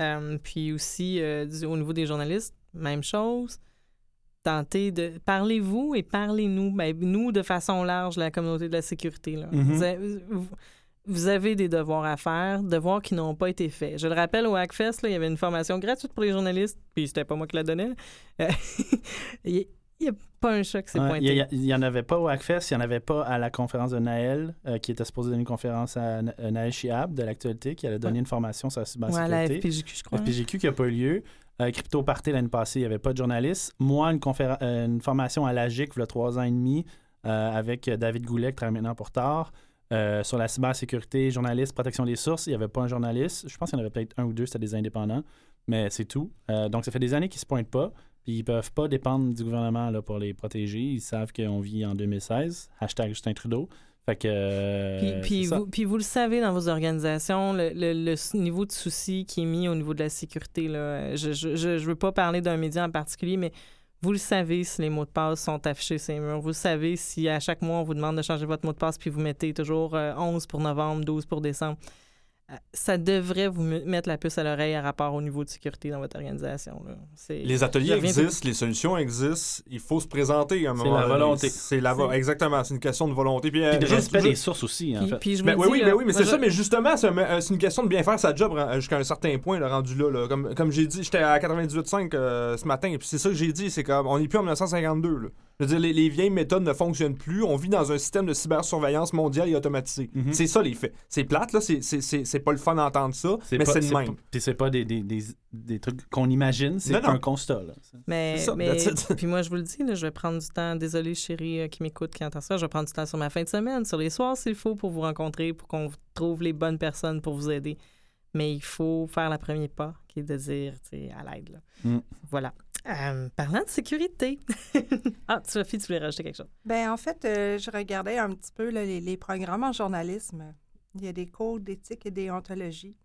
Speaker 1: Euh, puis aussi, euh, du- au niveau des journalistes, même chose. Tentez de. Parlez-vous et parlez-nous, ben, nous de façon large, la communauté de la sécurité. Là.
Speaker 2: Mhm.
Speaker 1: vous, avez, vous- vous avez des devoirs à faire, devoirs qui n'ont pas été faits. Je le rappelle, au Hackfest, là, il y avait une formation gratuite pour les journalistes, puis c'était pas moi qui la donnais. Il n'y a pas un chat qui s'est pointé.
Speaker 2: Il n'y en avait pas au Hackfest, il n'y en avait pas à la conférence de Naël, euh, qui était supposé donner une conférence à euh, Naël Chiab de l'actualité, qui allait donner une formation sur la
Speaker 1: Ouais, à la
Speaker 2: cybersécurité.
Speaker 1: FPJQ, je crois.
Speaker 2: FPGQ qui n'a pas eu lieu. Euh, Crypto Party l'année passée, il n'y avait pas de journaliste. Moi, une, euh, une formation à l'AGIC, il y a trois ans et demi, avec David Goulet, qui travaille maintenant pour TAR, sur la cybersécurité, journaliste, protection des sources. Il n'y avait pas un journaliste. Je pense qu'il y en avait peut-être un ou deux, c'était des indépendants, mais c'est tout. Euh, donc, ça fait des années qu'ils ne se pointent pas. Puis ils peuvent pas dépendre du gouvernement là, pour les protéger. Ils savent qu'on vit en 2016. Hashtag Justin Trudeau. Fait que. euh,
Speaker 1: Puis, vous, puis vous le savez dans vos organisations, le, le- le s- niveau de souci qui est mis au niveau de la sécurité. Là, je ne je, je- je veux pas parler d'un média en particulier, mais vous le savez si les mots de passe sont affichés sur les murs. Vous le savez si à chaque mois on vous demande de changer votre mot de passe puis vous mettez toujours euh, 11 pour novembre, 12 pour décembre. Euh, Ça devrait vous me- mettre la puce à l'oreille à rapport au niveau de sécurité dans votre organisation. là. C'est-
Speaker 4: Les ateliers
Speaker 1: reviens tout-
Speaker 4: existent, les solutions existent, il faut se présenter à un
Speaker 2: C'est
Speaker 4: moment
Speaker 2: la
Speaker 4: donné.
Speaker 2: volonté.
Speaker 4: C'est la vo-
Speaker 1: C'est-
Speaker 4: Exactement, c'est une question de volonté. Puis, euh,
Speaker 2: Puis de
Speaker 4: juste-
Speaker 2: respect
Speaker 4: juste-
Speaker 2: des sources aussi, en
Speaker 1: Puis,
Speaker 2: fait.
Speaker 1: puis je vous
Speaker 4: Ben, oui,
Speaker 1: dis,
Speaker 4: oui,
Speaker 1: là,
Speaker 4: ben oui, mais
Speaker 1: moi,
Speaker 4: c'est
Speaker 1: je-
Speaker 4: ça, mais justement, c'est un- euh, c'est une question de bien faire sa job euh, jusqu'à un certain point, le rendu là. là. Comme, comme j'ai dit, j'étais à 98.5 euh, ce matin, et puis c'est ça que j'ai dit, c'est comme, on n'est plus en 1952. Là. Je veux dire, les, les vieilles méthodes ne fonctionnent plus, on vit dans un système de cybersurveillance mondiale et automatisé.
Speaker 2: Mhm.
Speaker 4: C'est ça les faits. C'est plate, là, c'est- c'est c'est- c'est pas le fun d'entendre ça, mais
Speaker 2: pas-
Speaker 4: c'est le même.
Speaker 2: Puis c'est pas des, des, des, des trucs qu'on imagine, c'est
Speaker 4: Non, non.
Speaker 2: un constat. Là.
Speaker 1: Mais,
Speaker 4: C'est ça,
Speaker 1: mais puis moi, je vous le dis, là, je vais prendre du temps. Désolé, chérie euh, qui m'écoute, qui entend ça. Je vais prendre du temps sur ma fin de semaine, sur les soirs s'il faut, pour vous rencontrer, pour qu'on trouve les bonnes personnes pour vous aider. Mais il faut faire le premier pas, qui est de dire, tu sais, à l'aide. là.
Speaker 2: Mm.
Speaker 1: Voilà. Euh, parlant de sécurité. ah, Sophie, tu voulais rajouter quelque chose?
Speaker 3: Ben en fait, euh, je regardais un petit peu là, les, les programmes en journalisme. Il y a des cours d'éthique et déontologie.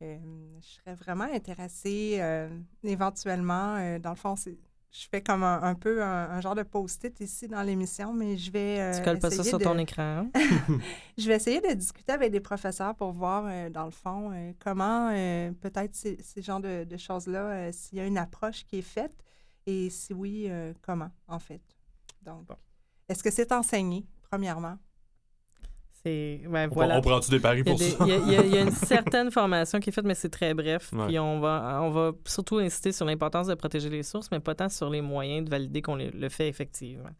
Speaker 3: Euh, je serais vraiment intéressée euh, éventuellement, euh, dans le fond, c'est- je fais comme un, un peu un, un genre de post-it ici dans l'émission, mais je vais euh,
Speaker 1: tu colles pas ça sur
Speaker 3: de-
Speaker 1: ton écran? hein?
Speaker 3: je vais essayer de discuter avec des professeurs pour voir, euh, dans le fond, euh, comment euh, peut-être ces, ces genres de, de choses-là, euh, s'il y a une approche qui est faite et si oui, euh, comment, en fait. Donc, est-ce que c'est enseigné, premièrement?
Speaker 1: C'est. Ben,
Speaker 4: On-
Speaker 1: voilà.
Speaker 4: On prend-tu des paris pour
Speaker 1: des-
Speaker 4: ça?
Speaker 1: il y a- y y une certaine formation qui est faite, mais c'est très bref.
Speaker 4: Ouais.
Speaker 1: Puis on va, on va surtout insister sur l'importance de protéger les sources, mais pas tant sur les moyens de valider qu'on le, le fait effectivement.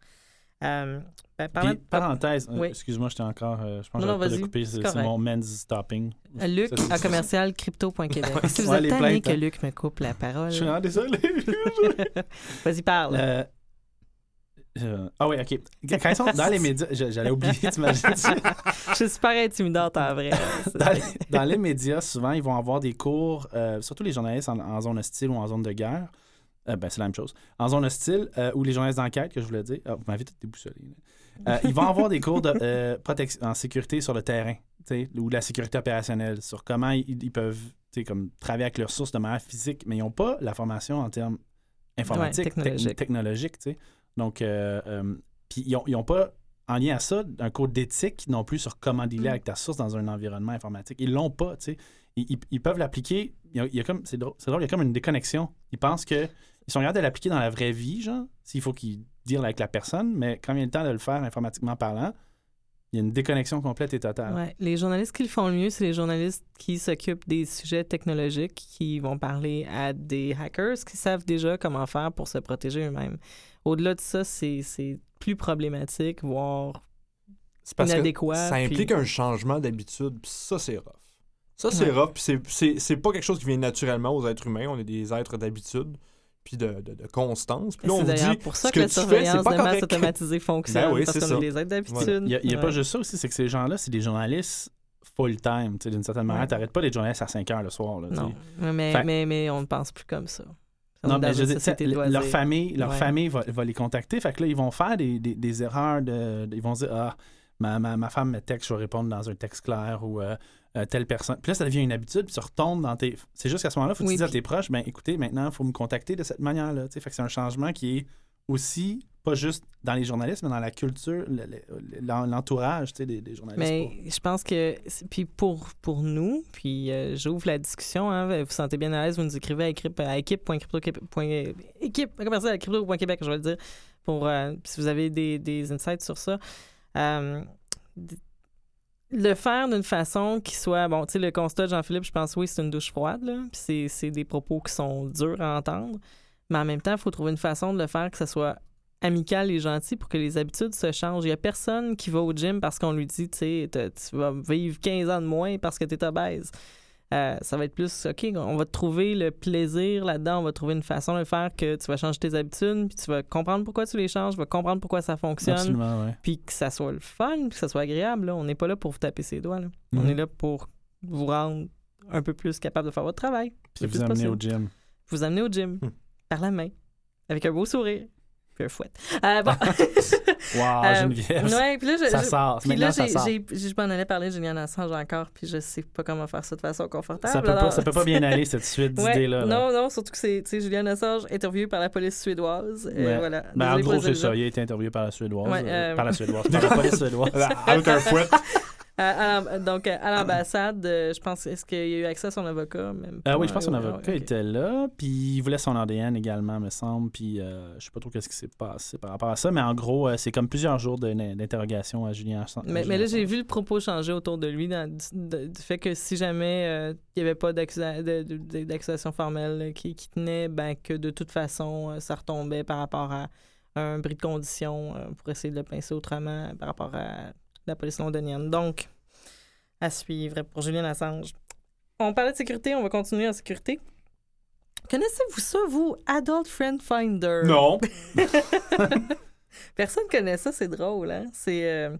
Speaker 1: Euh, ben,
Speaker 2: Puis, parenthèse, euh,
Speaker 1: Oui.
Speaker 2: excuse-moi, j'étais encore. euh, je pense
Speaker 1: Non,
Speaker 2: que couper,
Speaker 1: c'est
Speaker 2: mon men's stopping.
Speaker 1: de- Luc
Speaker 2: Ça,
Speaker 1: à commercial crypto.québec. si vous
Speaker 2: Ouais,
Speaker 1: êtes tanné que
Speaker 2: hein.
Speaker 1: Luc me coupe la parole,
Speaker 2: Je suis vraiment désolé.
Speaker 1: vas-y, parle.
Speaker 2: Euh, euh, ah oui, OK. Quand ils sont dans les médias, j'allais oublier, t'imagines?
Speaker 1: Je suis super intimidante en vrai.
Speaker 2: dans, les, dans les médias, souvent, ils vont avoir des cours, euh, surtout les journalistes en, en zone hostile ou en zone de guerre. Euh, ben, c'est la même chose. En zone hostile, euh, ou les journalistes d'enquête, que je voulais dire. Ah, vous m'avez tout déboussolé. ils vont avoir des cours de protection en sécurité sur le terrain. ou de la sécurité opérationnelle, sur comment ils, ils peuvent comme, travailler avec leurs sources de manière physique, mais ils n'ont pas la formation en termes informatiques,
Speaker 1: Ouais, technologique.
Speaker 2: Donc, euh, euh, puis ils n'ont pas, en lien à ça, un code d'éthique non plus sur comment dealer
Speaker 3: Mm.
Speaker 2: avec ta source dans un environnement informatique. Ils l'ont pas, tu sais. Ils, ils- ils peuvent l'appliquer. Il y a, comme, c'est drôle, il y a comme une déconnexion. Ils pensent que ils sont capables de l'appliquer dans la vraie vie, genre, s'il faut qu'ils dealent avec la personne, mais quand il y a le temps de le faire informatiquement parlant, il y a une déconnexion complète et totale.
Speaker 1: Ouais. Les journalistes qui le font le mieux, c'est les journalistes qui s'occupent des sujets technologiques, qui vont parler à des hackers qui savent déjà comment faire pour se protéger eux-mêmes. Au-delà de ça, c'est c'est plus problématique, voire
Speaker 4: que
Speaker 1: inadéquat.
Speaker 4: ça
Speaker 1: puis-
Speaker 4: implique un changement d'habitude, puis ça, c'est rough. Ça, c'est
Speaker 1: Ouais.
Speaker 4: rough, puis c'est- c'est c'est pas quelque chose qui vient naturellement aux êtres humains. On est des êtres d'habitude, puis de, de, de constance. Puis là, on dit,
Speaker 1: pour ça
Speaker 4: ce
Speaker 1: que,
Speaker 4: que
Speaker 1: la
Speaker 4: tu fais, c'est
Speaker 1: surveillance
Speaker 4: pas
Speaker 1: de masse automatisée fonctionne,
Speaker 4: Ben oui,
Speaker 1: parce qu'on les aides d'habitude.
Speaker 2: Il n'y a, pas
Speaker 1: Ouais.
Speaker 2: juste ça aussi, c'est que ces gens-là, c'est des journalistes full-time. tu sais, D'une certaine manière,
Speaker 1: Ouais.
Speaker 2: tu n'arrêtes pas d'être journaliste à 5 heures le soir. Là.
Speaker 1: Non, mais,
Speaker 2: Fait-
Speaker 1: mais, mais on ne pense plus comme ça.
Speaker 2: Non, mais je leur famille, leur
Speaker 1: Ouais.
Speaker 2: famille va, va les contacter. Fait que là, ils vont faire des, des- des erreurs. De, ils vont dire Ah, ma, ma, ma femme me texte, je vais répondre dans un texte clair ou euh, euh, telle personne. Puis là, ça devient une habitude, puis tu retombes dans tes. C'est juste qu'à ce moment-là, il faut que
Speaker 1: Oui,
Speaker 2: tu dises à tes proches ben écoutez, maintenant, il faut me contacter de cette manière-là. Fait que c'est un changement qui est aussi pas juste dans les journalistes, mais dans la culture, le- le- l'en- l'entourage tu sais, des, des journalistes.
Speaker 1: Mais je pense que, puis pour, pour nous, puis euh, j'ouvre la discussion, hein, vous vous sentez bien à l'aise, vous nous écrivez à équipe, à équipe.crypto.québec, je vais le dire, pour, euh, si vous avez des, des insights sur ça. Euh, le faire d'une façon qui soit, bon, tu sais, le constat de Jean-Philippe, je pense, oui, c'est une douche froide, là, puis c'est- des propos qui sont durs à entendre, mais en même temps, il faut trouver une façon de le faire que ça soit amical et gentil pour que les habitudes se changent. Il n'y a personne qui va au gym parce qu'on lui dit, tu vas vivre 15 ans de moins parce que tu es obèse. Euh, ça va être plus, OK, on va te trouver le plaisir là-dedans, on va trouver une façon de le faire que tu vas changer tes habitudes, puis tu vas comprendre pourquoi tu les changes, tu vas comprendre pourquoi ça fonctionne,
Speaker 2: Absolument, ouais.
Speaker 1: puis que ça soit le fun, puis que ça soit agréable. là. On n'est pas là pour vous taper ses doigts. là. On
Speaker 2: Mhm.
Speaker 1: est là pour vous rendre un peu plus capable de faire votre travail.
Speaker 2: Puis vous amener
Speaker 1: possible.
Speaker 2: au gym.
Speaker 1: Vous amener au gym,
Speaker 4: Hmm.
Speaker 1: par la main, avec un beau sourire, puis un fouet. Euh, bon.
Speaker 2: Wow,
Speaker 1: Euh,
Speaker 2: Geneviève.
Speaker 1: ouais, puis là, je,
Speaker 2: ça sort.
Speaker 1: puis là, je m'en allais parler de Julian Assange encore, puis je sais pas comment faire ça de façon confortable.
Speaker 2: Ça peut, pas, ça peut pas bien aller, cette suite d'idées-là. là.
Speaker 1: Non, non, surtout que c'est, Julian Assange interviewé par la police suédoise. euh, voilà.
Speaker 2: Ben, en gros, c'est ça. Il a été interviewé par la Suédoise. Euh,
Speaker 1: euh,
Speaker 2: Par la Suédoise. Par la police suédoise.
Speaker 4: avec un fouet.
Speaker 1: À- à l'am- donc, à l'ambassade, euh, je pense, est-ce qu'il y a eu accès à son avocat? Même
Speaker 2: Ah oui, je pense que son avocat était là, puis il voulait son ADN également, me semble, puis euh, je sais pas trop qu'est-ce qui s'est passé par rapport à ça, mais en gros, euh, c'est comme plusieurs jours d'interrogation à Julien Assange.
Speaker 1: Mais, mais là, j'ai vu le propos changer autour de lui, dans- du, de- du fait que si jamais euh, il n'y avait pas d'accusation formelle qui, qui tenait, ben, que de toute façon, ça retombait par rapport à un bris de condition pour essayer de le pincer autrement par rapport à la police londonienne. Donc, à suivre pour Julien Assange. On parlait de sécurité, on va continuer en sécurité. Connaissez-vous ça, vous, Adult Friend Finder?
Speaker 4: Non.
Speaker 1: Personne connaît ça, c'est drôle, hein? C'est. euh,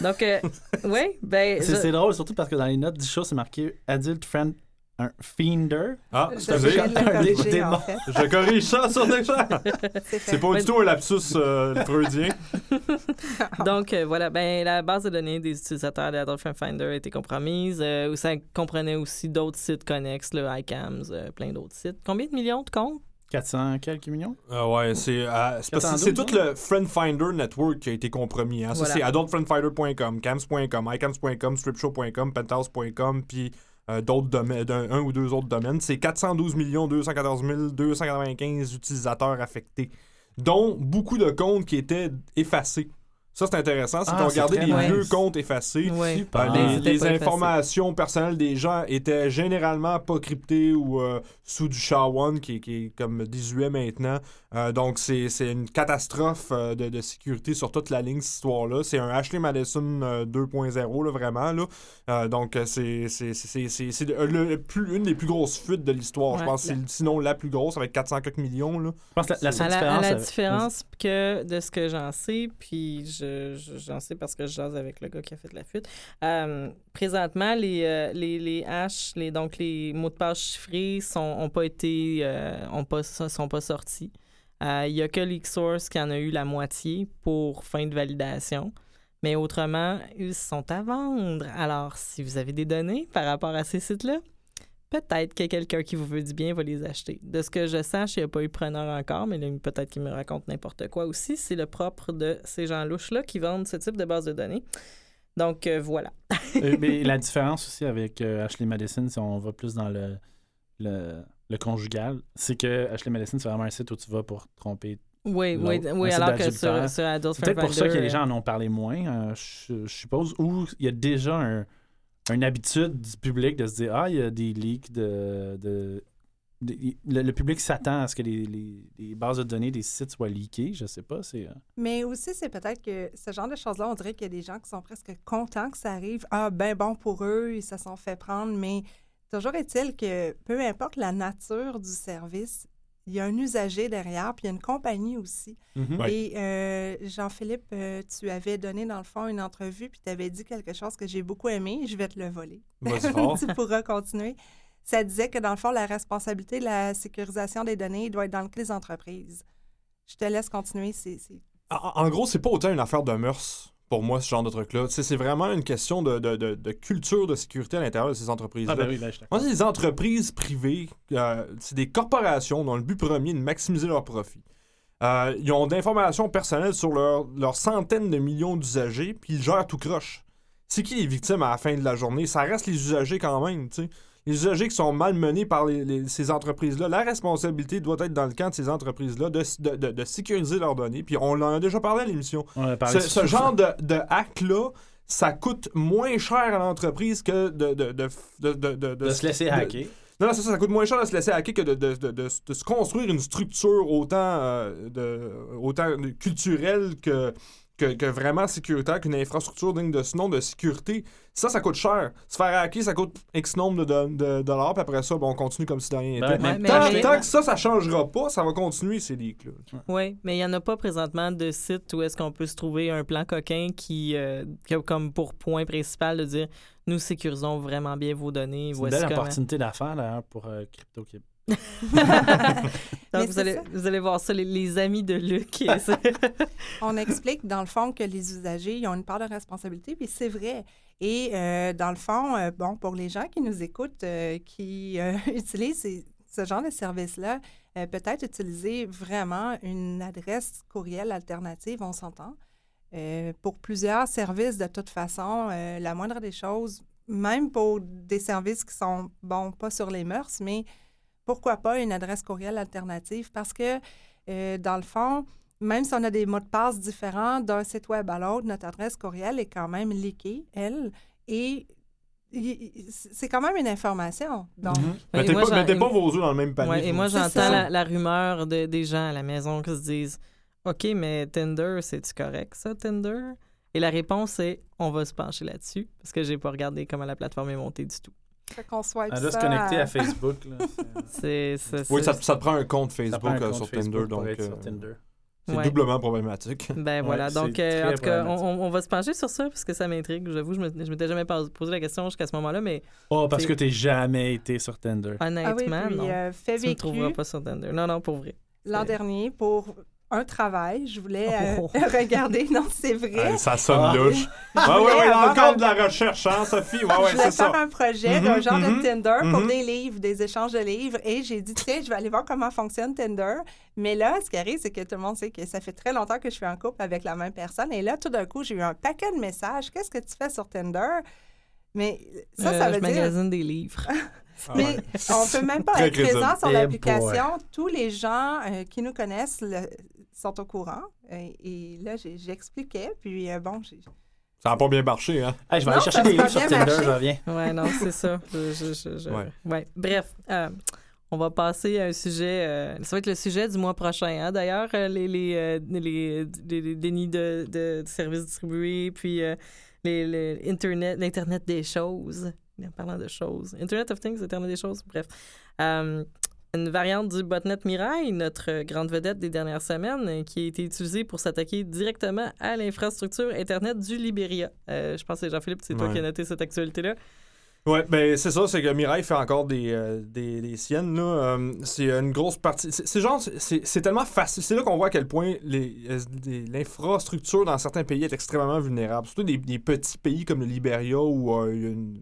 Speaker 1: Donc, euh, oui, ben.
Speaker 2: C'est
Speaker 1: je-
Speaker 2: c'est drôle, surtout parce que dans les notes du show, c'est marqué Adult Friend, un Fiender.
Speaker 4: Ah,
Speaker 3: Je
Speaker 4: c'est
Speaker 3: de
Speaker 2: Un démon.
Speaker 3: en fait.
Speaker 4: Je corrige ça sur.
Speaker 3: C'est fait.
Speaker 4: C'est pas du tout un lapsus euh, freudien.
Speaker 1: Donc, euh, voilà, ben, la base de données des utilisateurs d'Adult Friend Finder a été compromise. euh, ça comprenait aussi d'autres sites connexes, le iCams, euh, plein d'autres sites. Combien de millions de comptes?
Speaker 2: 400 quelques millions?
Speaker 4: Ah ouais, c'est euh, c'est parce que
Speaker 2: 412,
Speaker 4: c'est tout le Friend Finder Network qui a été compromis. Hein. Ça,
Speaker 1: Voilà.
Speaker 4: c'est adultfriendfinder.com, cams.com, icams.com, stripshow.com, penthouse.com, puis euh, d'autres domaines, d'un- un ou deux autres domaines. C'est 412 214 295 utilisateurs affectés, dont beaucoup de comptes qui étaient effacés. Ça, c'est intéressant, c'est
Speaker 2: Ah,
Speaker 4: qu'on les
Speaker 1: nice.
Speaker 4: vieux comptes effacés.
Speaker 1: Oui.
Speaker 4: Euh,
Speaker 2: Ah,
Speaker 4: les
Speaker 1: effacé.
Speaker 4: informations personnelles des gens étaient généralement pas cryptées ou euh, sous du SHA-1, qui, est- qui est comme désuet maintenant. Euh, donc, c'est c'est une catastrophe euh, de, de sécurité sur toute la ligne, cette histoire-là. C'est un Ashley Madison euh, 2.0, là, vraiment. Là. Euh, donc, c'est c'est- c'est- c'est- c'est le- le plus- une des plus grosses fuites de l'histoire. Je pense que c'est sinon la plus grosse, avec 400 quelques millions. Là.
Speaker 2: Je pense que la, la
Speaker 1: À
Speaker 2: seule
Speaker 1: la, à
Speaker 2: différence.
Speaker 1: la
Speaker 2: avec-
Speaker 1: différence que de ce que j'en sais, puis je, je- j'en sais parce que je jase avec le gars qui a fait la fuite. euh, présentement, les, euh, les, les hash, les, donc les mots de passe chiffrés sont, ont pas été, euh, ont pas, sont pas sortis. Il y a que LeakSource qui en a eu la moitié pour fin de validation. Mais autrement, ils sont à vendre. Alors, si vous avez des données par rapport à ces sites-là, peut-être que quelqu'un qui vous veut du bien va les acheter. De ce que je sache, il n'y a pas eu preneur encore, mais peut-être qu'il me raconte n'importe quoi aussi. C'est le propre de ces gens louches-là qui vendent ce type de base de données. Donc, euh, voilà.
Speaker 2: Euh, mais la différence aussi avec euh, Ashley Madison, si on va plus dans le, le, le conjugal, c'est que Ashley Madison, c'est vraiment un site où tu vas pour tromper.
Speaker 1: Oui, oui, oui alors que sur, sur Adult
Speaker 2: C'est peut-être pour ça que les gens en ont parlé moins, euh, je, je suppose, ou il y a déjà un, une habitude du public de se dire Ah, il y a des leaks de. de- le, public s'attend à ce que les, les- les bases de données des sites soient leakées, je sais pas. Euh,
Speaker 3: Mais aussi, c'est peut-être que ce genre de choses-là, on dirait qu'il y a des gens qui sont presque contents que ça arrive. Ah, ben bon pour eux, ils se sont fait prendre. Mais toujours est-il que peu importe la nature du service, il y a un usager derrière, puis il y a une compagnie aussi.
Speaker 4: Ouais.
Speaker 3: Et euh, Jean-Philippe, euh, tu avais donné dans le fond une entrevue, puis tu avais dit quelque chose que j'ai beaucoup aimé. Je vais te le voler. Tu pourras continuer. Ça disait que dans le fond, la responsabilité de la sécurisation des données doit être dans le clé des entreprises. Je te laisse continuer. C'est, c'est-
Speaker 4: En, en gros, c'est pas autant une affaire de mœurs pour moi, ce genre de truc-là. C'est vraiment une question de, de- de- de culture de sécurité à l'intérieur de ces entreprises-là.
Speaker 2: Ah, ben oui, ben.
Speaker 4: Moi, c'est des entreprises privées, euh, c'est des corporations dont le but premier est de maximiser leurs profits. Euh, ils ont d'informations personnelles sur leur- leurs centaines de millions d'usagers, puis ils gèrent tout croche. C'est qui les victimes à la fin de la journée? Ça reste les usagers quand même, tu sais. Les usagers qui sont malmenés par les- les- ces entreprises-là, la responsabilité doit être dans le camp de ces entreprises-là de, de- de- de sécuriser leurs données. Puis on en a déjà parlé à l'émission.
Speaker 2: On a parlé
Speaker 4: Ce, ce genre de, de hack-là, ça coûte moins cher à l'entreprise que de, de, de, de, de- de-
Speaker 2: de se laisser
Speaker 4: de-
Speaker 2: hacker.
Speaker 4: non, non, ça, ça coûte moins cher de se laisser hacker que de, de, de, de- de se construire une structure autant, euh, de, autant culturelle que, que, que vraiment sécuritaire, qu'une infrastructure digne de ce nom de sécurité. Ça, ça coûte cher. Se faire hacker, ça coûte X nombre de, de, de dollars, puis après ça, bon, on continue comme si de rien n'était. tant,
Speaker 1: mais-
Speaker 4: tant que ça, ça changera pas, ça va continuer ces leaks-là.
Speaker 1: Oui, mais il n'y en a pas présentement de site où est-ce qu'on peut se trouver un plan coquin qui, euh, qui a comme pour point principal de dire nous sécurisons vraiment bien vos données.
Speaker 2: C'est une belle
Speaker 1: comment.
Speaker 2: opportunité d'affaires d'ailleurs pour euh, Crypto Québec.
Speaker 1: Donc, vous allez,
Speaker 3: ça.
Speaker 1: vous allez voir ça, les, les amis de Luc.
Speaker 3: On explique, dans le fond, que les usagers ils ont une part de responsabilité, puis c'est vrai. Et euh, dans le fond, euh, bon, pour les gens qui nous écoutent, euh, qui utilisent ces- ce genre de service-là, peut-être utiliser vraiment une adresse courriel alternative, on s'entend. Pour plusieurs services, de toute façon, la moindre des choses, même pour des services qui sont, bon, pas sur les mœurs, mais pourquoi pas une adresse courriel alternative? Parce que, euh, dans le fond, même si on a des mots de passe différents d'un site web à l'autre, notre adresse courriel est quand même leakée, elle, et c'est quand même une information. Donc.
Speaker 1: Et
Speaker 4: Mettez,
Speaker 1: moi,
Speaker 4: pas,
Speaker 1: j'en-
Speaker 4: mettez pas vos œufs dans le même panier.
Speaker 1: Ouais, et moi, j'entends la, la rumeur de, des gens à la maison qui se disent OK, mais Tinder, c'est-tu correct, ça, Tinder? Et la réponse est on va se pencher là-dessus parce que j'ai pas regardé comment la plateforme est montée du tout.
Speaker 3: Fait qu'on swipe
Speaker 2: Elle doit
Speaker 3: ça
Speaker 2: se connecter
Speaker 3: à-
Speaker 2: à Facebook. Là. C'est-
Speaker 1: C'est. c'est-
Speaker 4: Oui, ça, te prend un compte Facebook
Speaker 2: un
Speaker 4: euh,
Speaker 2: compte
Speaker 4: sur
Speaker 2: Facebook
Speaker 4: Tinder, donc euh,
Speaker 2: sur Tinder.
Speaker 4: c'est
Speaker 1: Ouais.
Speaker 4: doublement problématique.
Speaker 1: Ben voilà. Donc, euh, en tout cas, on, va se pencher sur ça parce que ça m'intrigue. J'avoue, je me- je m'étais jamais posé la question jusqu'à ce moment-là, mais
Speaker 2: Oh, parce
Speaker 1: C'est-
Speaker 2: que t'es jamais été sur Tinder.
Speaker 3: Ah oui,
Speaker 1: honnêtement,
Speaker 3: puis
Speaker 1: non.
Speaker 3: euh, fait
Speaker 1: tu me
Speaker 3: vécu
Speaker 1: trouveras pas sur Tinder. Non, non, pour vrai.
Speaker 3: l'an
Speaker 1: C'est-
Speaker 3: dernier pour un travail. Je voulais euh,
Speaker 1: Oh.
Speaker 3: regarder. Non, c'est vrai.
Speaker 4: Ça sonne
Speaker 2: Ah.
Speaker 4: louche.
Speaker 3: Je
Speaker 4: Ah ouais,
Speaker 3: un-
Speaker 4: de la recherche, hein, Sophie? Ouais, ouais,
Speaker 3: je voulais faire
Speaker 4: ça.
Speaker 3: un projet
Speaker 4: Mhm,
Speaker 3: d'un genre de Tinder pour
Speaker 4: mhm.
Speaker 3: des livres, des échanges de livres. Et j'ai dit, tiens, je vais aller voir comment fonctionne Tinder. Mais là, ce qui arrive, c'est que tout le monde sait que ça fait très longtemps que je suis en couple avec la même personne. Et là, tout d'un coup, j'ai eu un paquet de messages. Qu'est-ce que tu fais sur Tinder? Mais ça,
Speaker 1: Euh,
Speaker 3: ça
Speaker 1: je
Speaker 3: veut dire...
Speaker 1: magasine des livres.
Speaker 4: Ah
Speaker 3: Mais
Speaker 4: ouais.
Speaker 3: on peut même pas être présent sur
Speaker 2: Eh
Speaker 3: l'application. Tous les gens euh, qui nous connaissent le- sont au courant. Et, et là, j'expliquais. Puis euh, bon, j'ai-
Speaker 4: Ça n'a pas bien marché, hein?
Speaker 2: Hey, je vais
Speaker 3: Non,
Speaker 2: aller chercher des livres sur Tinder,
Speaker 3: marché.
Speaker 2: je reviens.
Speaker 1: Ouais, non, c'est ça. Je- je- je- je-
Speaker 4: Ouais.
Speaker 1: ouais. Bref, euh, on va passer à un sujet. euh, ça va être le sujet du mois prochain. hein? D'ailleurs, les, les, les, les- les dénis de, de services distribués, puis euh, les, les Internet, l'Internet des choses. En parlant de choses. Internet of Things, Internet des choses, bref. Euh, une variante du botnet Mirai, notre grande vedette des dernières semaines, euh, qui a été utilisée pour s'attaquer directement à l'infrastructure Internet du Libéria. Euh, je pense que Jean-Philippe, c'est toi qui as noté cette actualité-là.
Speaker 4: Ouais, ben c'est ça, c'est que Mirai fait encore des, euh, des, des siennes. là. Euh, c'est une grosse partie. C'est genre, c'est tellement facile. C'est là qu'on voit à quel point euh, l'infrastructure dans certains pays est extrêmement vulnérable. Surtout des, des petits pays comme le Liberia où euh, il y a une,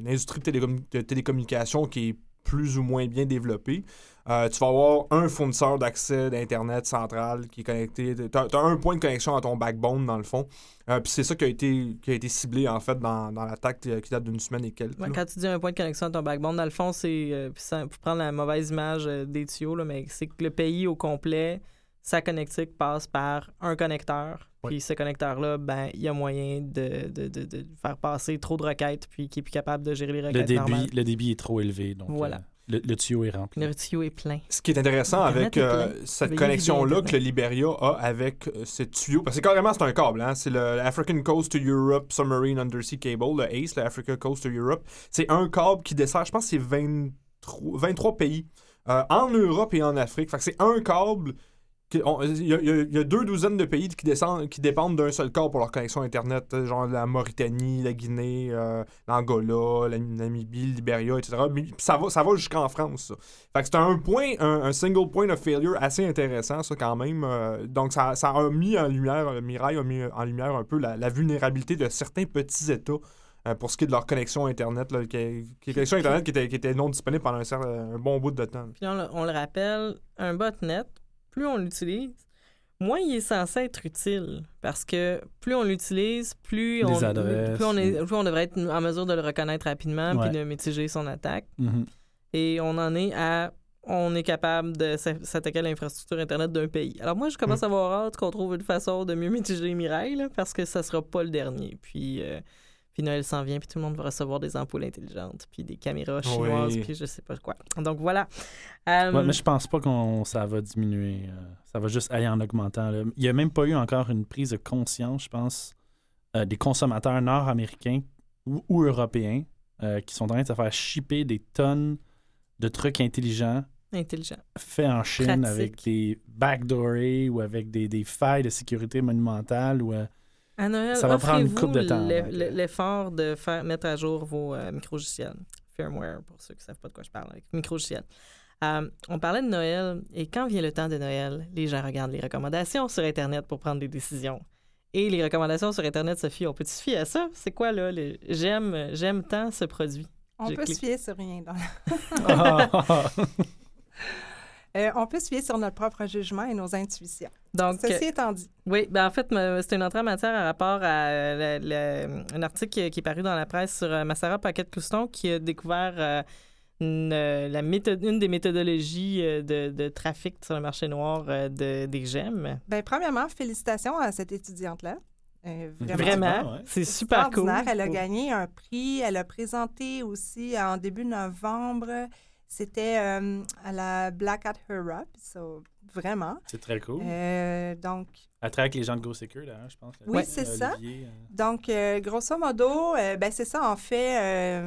Speaker 4: une industrie de, télécom- de télécommunications qui est plus ou moins bien développée. Euh, tu vas avoir un fournisseur d'accès d'Internet central qui est connecté. Tu as, un point de connexion à ton backbone, dans le fond. Euh, Puis c'est ça qui a, été, qui a été ciblé, en fait, dans, dans l'attaque euh, qui date d'une semaine et quelques.
Speaker 1: Ouais, quand tu dis un point de connexion à ton backbone, dans le fond, c'est euh, pour prendre la mauvaise image des tuyaux, là, mais c'est que le pays au complet, sa connectique passe par un connecteur.
Speaker 2: Ouais.
Speaker 1: Puis ce connecteur-là, ben, il y a moyen de, de, de, de faire passer trop de requêtes, puis qui est plus capable de gérer les
Speaker 2: Le
Speaker 1: requêtes
Speaker 2: débit,
Speaker 1: normales.
Speaker 2: le débit est trop élevé, donc
Speaker 1: Voilà.
Speaker 2: euh, le, le tuyau est rempli.
Speaker 1: Le tuyau est plein.
Speaker 4: Ce qui est intéressant
Speaker 1: Internet
Speaker 4: avec
Speaker 1: est
Speaker 4: euh, cette
Speaker 1: Veuillez
Speaker 4: connexion-là que le Liberia a avec euh, ce tuyau, parce que carrément c'est un câble, hein? c'est le African Coast to Europe Submarine Undersea Cable, le ACE, le Africa Coast to Europe. C'est un câble qui dessert, je pense c'est 23, 23 pays euh, en Europe et en Afrique. Fait que c'est un câble. Il y, a- il y deux douzaines de pays qui, descendent, qui dépendent d'un seul câble pour leur connexion Internet, euh, genre la Mauritanie, la Guinée, euh, l'Angola, la Namibie, le Libéria, etc. Mais ça va, ça va jusqu'en France. ça. Fait que c'est un point, un, un single point of failure assez intéressant, ça, quand même. Euh, donc, ça, ça a mis en lumière, euh, Mirai a mis en lumière un peu la, la vulnérabilité de certains petits États pour ce qui est de leur connexion Internet, là, qui, qui- connexion Internet qui était, qui était non disponible pendant un, certain- un bon bout de temps.
Speaker 1: Puis le- on le rappelle, un botnet, plus on l'utilise, moins il est censé être utile. Parce que plus on l'utilise, plus on,
Speaker 2: adresses,
Speaker 1: plus, on est, plus on devrait être en mesure de le reconnaître rapidement
Speaker 2: Ouais.
Speaker 1: puis de mitiger son attaque.
Speaker 2: Mhm.
Speaker 1: Et on en est à. On est capable de s'a- s'attaquer à l'infrastructure Internet d'un pays. Alors moi, je commence à avoir hâte qu'on trouve une façon de mieux mitiger Mireille, là, parce que ça sera pas le dernier. Puis, euh, puis Noël s'en vient, puis tout le monde va recevoir des ampoules intelligentes, puis des caméras chinoises,
Speaker 4: Oui.
Speaker 1: puis je sais pas quoi. Donc voilà. Euh,
Speaker 2: Ouais, mais je pense pas qu'on ça va diminuer. euh, ça va juste aller en augmentant. là. Il n'y a même pas eu encore une prise de conscience, je pense, euh, des consommateurs nord-américains ou, ou européens euh, qui sont en train de se faire shipper des tonnes de trucs intelligents
Speaker 1: Intelligent.
Speaker 2: faits en Chine
Speaker 1: Pratique.
Speaker 2: avec des backdoorés ou avec des, des failles de sécurité monumentales. Ou, euh,
Speaker 1: À Noël,
Speaker 2: Ça va prendre une de temps
Speaker 1: l'effort de faire mettre à jour vos euh, micro-logiciels. Firmware, pour ceux qui ne savent pas de quoi je parle, avec micro-logiciels. Euh, on parlait de Noël, et quand vient le temps de Noël, les gens regardent les recommandations sur Internet pour prendre des décisions. Et les recommandations sur Internet, Sophie, on peut se fier à ça? C'est quoi, là? le- J'aime j'aime tant ce produit?
Speaker 3: On
Speaker 1: Je
Speaker 3: peut
Speaker 1: clique.
Speaker 3: se fier sur rien. dans-
Speaker 2: Ah!
Speaker 3: Euh, on peut se fier sur notre propre jugement et nos intuitions.
Speaker 1: Donc,
Speaker 3: Ceci étant dit,
Speaker 1: Oui, ben en fait, c'est une entrée en matière à rapport à euh, le- le- un article qui, qui est paru dans la presse sur euh, Massara Paquette-Clouston qui a découvert euh, une, euh, la méthode, une des méthodologies euh, de, de trafic sur le marché noir euh, de, des gemmes.
Speaker 3: ben, premièrement, félicitations à cette étudiante-là. Euh, vraiment.
Speaker 1: Vraiment,
Speaker 2: ouais.
Speaker 1: c'est super cool.
Speaker 3: Elle a gagné un prix. Elle a présenté aussi en début novembre. C'était euh, à la Black Hat Europe. So, vraiment.
Speaker 2: C'est très cool.
Speaker 3: Euh, donc,
Speaker 2: travaille avec les gens de Go Secure, d'ailleurs, je pense. là.
Speaker 3: Oui, c'est ça.
Speaker 2: Euh,
Speaker 3: donc euh, grosso modo, ben, c'est ça. En fait,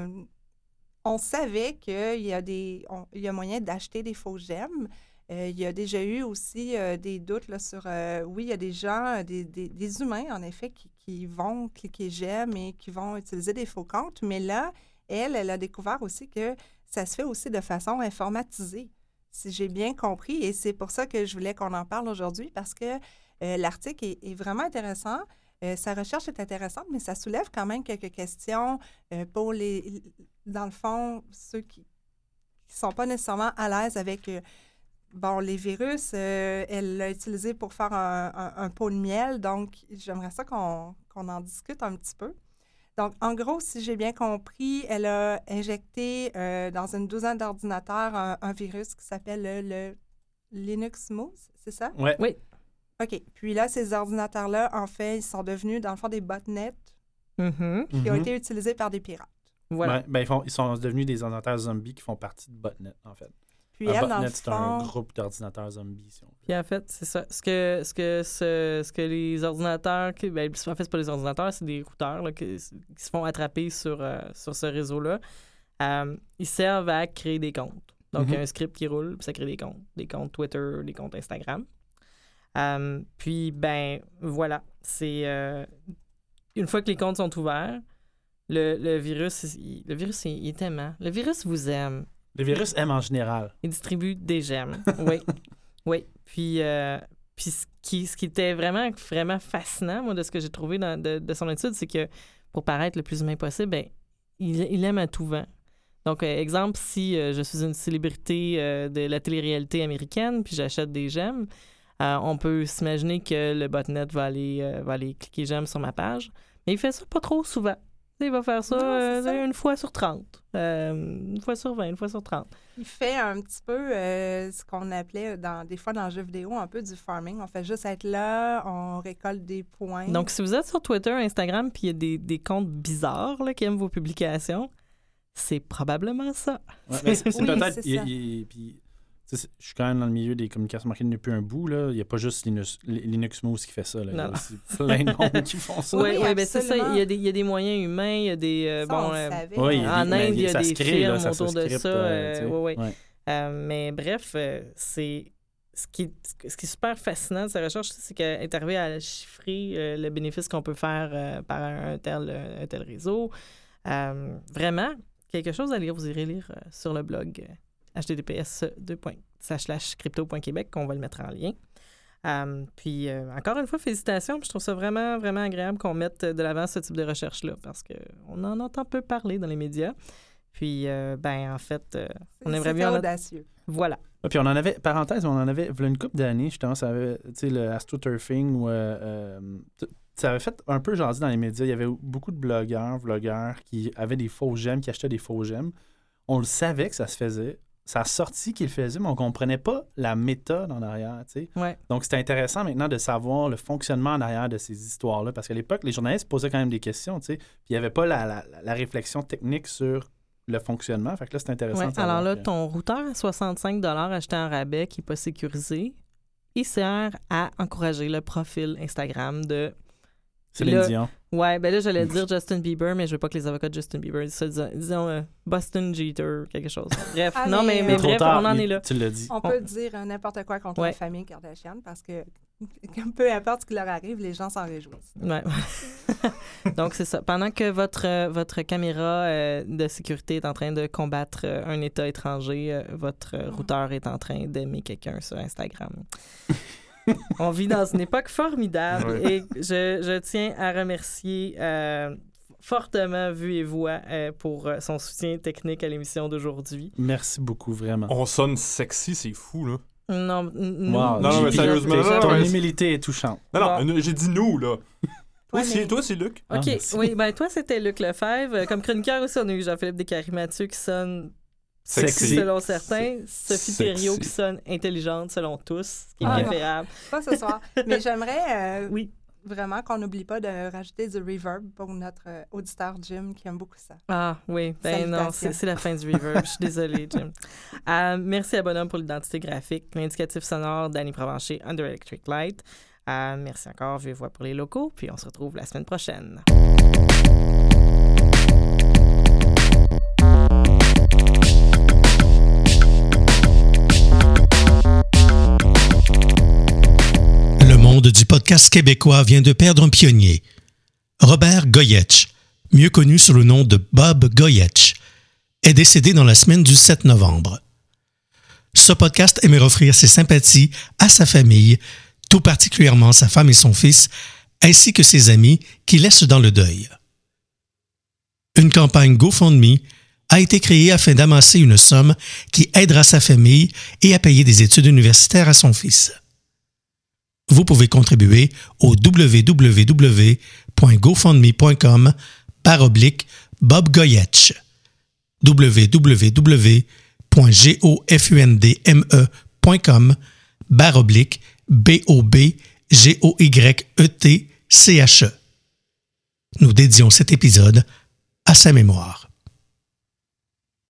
Speaker 3: on savait qu'il y a des, on- il y a moyen d'acheter des faux gemmes. Il y a déjà eu aussi des doutes là, sur. oui, il y a des gens, des, des- des humains, en effet, qui, qui vont cliquer j'aime et qui vont utiliser des faux comptes. Mais là, elle, elle a découvert aussi que ça se fait aussi de façon informatisée, si j'ai bien compris. Et c'est pour ça que je voulais qu'on en parle aujourd'hui, parce que euh, l'article est, vraiment intéressant. Euh, sa recherche est intéressante, mais ça soulève quand même quelques questions euh, pour les, dans le fond, ceux qui ne sont pas nécessairement à l'aise avec, bon, les virus. elle l'a utilisé pour faire un, pot de miel, donc j'aimerais ça qu'on qu'on en discute un petit peu. Donc, en gros, si j'ai bien compris, elle a injecté euh, dans une douzaine d'ordinateurs un, un virus qui s'appelle le, le Linux Smooth, c'est ça?
Speaker 2: Ouais.
Speaker 1: Oui.
Speaker 3: OK. Puis là, ces ordinateurs-là, en fait, ils sont devenus, dans le fond, des botnets
Speaker 1: Mhm.
Speaker 3: qui ont
Speaker 2: mhm.
Speaker 3: été utilisés par des pirates.
Speaker 1: Voilà.
Speaker 2: Ouais, ben, ils, font- ils sont devenus des ordinateurs zombies qui font partie de Botnet, en fait.
Speaker 3: Puis
Speaker 2: un
Speaker 3: elle,
Speaker 2: Botnet, c'est un groupe d'ordinateurs zombies, si on veut.
Speaker 1: Puis en fait, c'est ça. Ce que, ce que, ce, ce que les ordinateurs. qui- Ben, en fait, c'est pas les ordinateurs, c'est des routeurs là, qui, qui se font attraper sur, euh, sur ce réseau-là. Euh, ils servent à créer des comptes. Donc, il y a un script qui roule, puis ça crée des comptes. Des comptes Twitter, des comptes Instagram. Euh, puis, ben, voilà. C'est. une fois que les comptes sont ouverts, le, le virus, il- le virus, il, il est aimant. Le virus vous aime.
Speaker 2: Le virus aime en général.
Speaker 1: Il distribue des gemmes. Oui. oui. Puis, euh, puis ce, qui, ce qui était vraiment, vraiment fascinant, moi, de ce que j'ai trouvé dans, de, de son étude, c'est que pour paraître le plus humain possible, ben, il, il aime à tout vent. Donc, euh, exemple, si euh, je suis une célébrité de la télé-réalité américaine, puis j'achète des gemmes, on peut s'imaginer que le botnet va aller, va aller cliquer j'aime sur ma page. Mais il fait ça pas trop souvent. Il va faire ça,
Speaker 3: Non,
Speaker 1: euh,
Speaker 3: ça.
Speaker 1: une fois sur 30. Euh, une fois sur 20, une fois sur 30.
Speaker 3: Il fait un petit peu euh, ce qu'on appelait dans, des fois dans le jeu vidéo un peu du farming. On fait juste être là, on récolte des points.
Speaker 1: Donc, si vous êtes sur Twitter, Instagram, puis il y a des, des comptes bizarres là, qui aiment vos publications, c'est probablement ça.
Speaker 2: Ouais, c'est c'est
Speaker 3: Oui,
Speaker 2: peut-être. Je suis quand même dans le milieu des communications marketing depuis un bout. Là. Il n'y a pas juste Linux, Linux Moose qui fait ça. Là. Il y a aussi plein de monde qui font ça.
Speaker 1: Oui,
Speaker 3: Oui,
Speaker 1: ben c'est ça. Il y, a des, il y a des moyens humains, il y a des. euh,
Speaker 3: Ça,
Speaker 1: bon, euh,
Speaker 3: savait.
Speaker 2: Oui, il y a
Speaker 1: En
Speaker 2: des- mais
Speaker 1: Inde, il y a des
Speaker 2: crée, là,
Speaker 1: films
Speaker 2: ça se
Speaker 1: autour de ça,
Speaker 2: euh,
Speaker 1: euh.
Speaker 2: Ouais.
Speaker 1: Euh, mais bref, euh, c'est. Ce qui, ce qui est super fascinant de sa recherche, c'est qu'elle est arrivée à chiffrer euh, le bénéfice qu'on peut faire euh, par un tel, un tel réseau. Euh, vraiment, quelque chose à lire, vous irez lire euh, sur le blog euh, https crypto.québec, qu'on va le mettre en lien. Euh, puis, euh, encore une fois, félicitations. Je trouve ça vraiment, vraiment agréable qu'on mette de l'avant ce type de recherche-là parce qu'on en entend peu parler dans les médias. Puis, euh, ben, en fait, euh, on aimerait bien en
Speaker 3: audacieux.
Speaker 1: Voilà.
Speaker 2: Puis on en avait, parenthèse, on en avait, voilà une couple d'années, justement, ça avait, tu sais, le astroturfing, où, t- ça avait fait un peu jaser dans les médias. Il y avait beaucoup de blogueurs, vlogueurs qui avaient des faux gemmes, qui achetaient des faux gemmes. On le savait que ça se faisait. Ça a sorti qu'ils le faisaient, mais on comprenait pas la méthode en arrière.
Speaker 1: Ouais.
Speaker 2: Donc, c'est intéressant maintenant de savoir le fonctionnement en arrière de ces histoires-là, parce qu'à l'époque, les journalistes posaient quand même des questions, puis il n'y avait pas la, la- la réflexion technique sur le fonctionnement. Fait que là, c'est intéressant.
Speaker 1: Ouais, alors là, ton routeur à 65 acheté en rabais qui n'est pas sécurisé, il sert à encourager le profil Instagram de.
Speaker 2: Céline
Speaker 1: le-
Speaker 2: Dion.
Speaker 1: Ouais, ben là, j'allais dire Justin Bieber, mais je veux pas que les avocats de Justin Bieber disent ça. Disons, disons, euh, Boston Jeter, quelque chose. Bref,
Speaker 3: Ah,
Speaker 1: non, mais,
Speaker 3: mais, euh,
Speaker 1: bref,
Speaker 2: tard,
Speaker 1: on en est là.
Speaker 2: Tu l'as dit.
Speaker 3: On peut dire euh, n'importe quoi contre
Speaker 1: Ouais.
Speaker 3: la famille Kardashian parce que peu importe ce qui leur arrive, les gens s'en réjouissent.
Speaker 1: Ouais. Donc, c'est ça. Pendant que votre, euh, votre caméra euh, de sécurité est en train de combattre euh, un État étranger, euh, votre euh, routeur est en train d'aimer quelqu'un sur Instagram. On vit dans une époque formidable
Speaker 4: Ouais.
Speaker 1: et je, je tiens à remercier euh, fortement Vue et Voix euh, pour euh, son soutien technique à l'émission d'aujourd'hui.
Speaker 2: Merci beaucoup, vraiment.
Speaker 4: On sonne sexy, c'est fou, là.
Speaker 1: Non,
Speaker 2: Wow.
Speaker 4: Non, non, mais sérieusement,
Speaker 1: déjà-
Speaker 4: non, non,
Speaker 2: Ton humilité est touchante.
Speaker 4: Non,
Speaker 1: Bon.
Speaker 4: non, j'ai dit nous, là. Toi,
Speaker 3: Ouais,
Speaker 4: c'est,
Speaker 3: mais-
Speaker 4: toi, c'est Luc.
Speaker 2: Ah,
Speaker 1: OK,
Speaker 2: merci.
Speaker 1: oui, ben toi, c'était Luc Lefebvre. Comme chroniqueur aussi, on a eu Jean-Philippe Descaries-Mathieu qui sonne
Speaker 4: Sexy.
Speaker 1: selon certains, Sophie. Thériault qui sonne intelligente selon tous, ce qui est
Speaker 3: Ah,
Speaker 1: préférable.
Speaker 3: Pas ce soir. Mais j'aimerais euh,
Speaker 1: Oui.
Speaker 3: vraiment qu'on n'oublie pas de rajouter du reverb pour notre euh, auditeur Jim qui aime beaucoup ça.
Speaker 1: Ah oui, ben non, c'est la fin du reverb. Je suis désolée, Jim. Euh, merci à Bonhomme pour l'identité graphique, l'indicatif sonore d'Annie Provencher, Under Electric Light. Euh, merci encore, Vieux Voix pour les locaux, puis on se retrouve la semaine prochaine.
Speaker 5: Monde du podcast québécois vient de perdre un pionnier. Robert Goyetch, mieux connu sous le nom de Bob Goyetch, est décédé dans la semaine du 7 novembre. Ce podcast aimerait offrir ses sympathies à sa famille, tout particulièrement sa femme et son fils, ainsi que ses amis qui laissent dans le deuil. Une campagne GoFundMe a été créée afin d'amasser une somme qui aidera sa famille et à payer des études universitaires à son fils vous pouvez contribuer au www.gofundme.com par oblique Bob Goyetch. www.gofundme.com barre oblique B-O-B-G-O-Y-E-T-C-H-E. Nous dédions cet épisode à sa mémoire.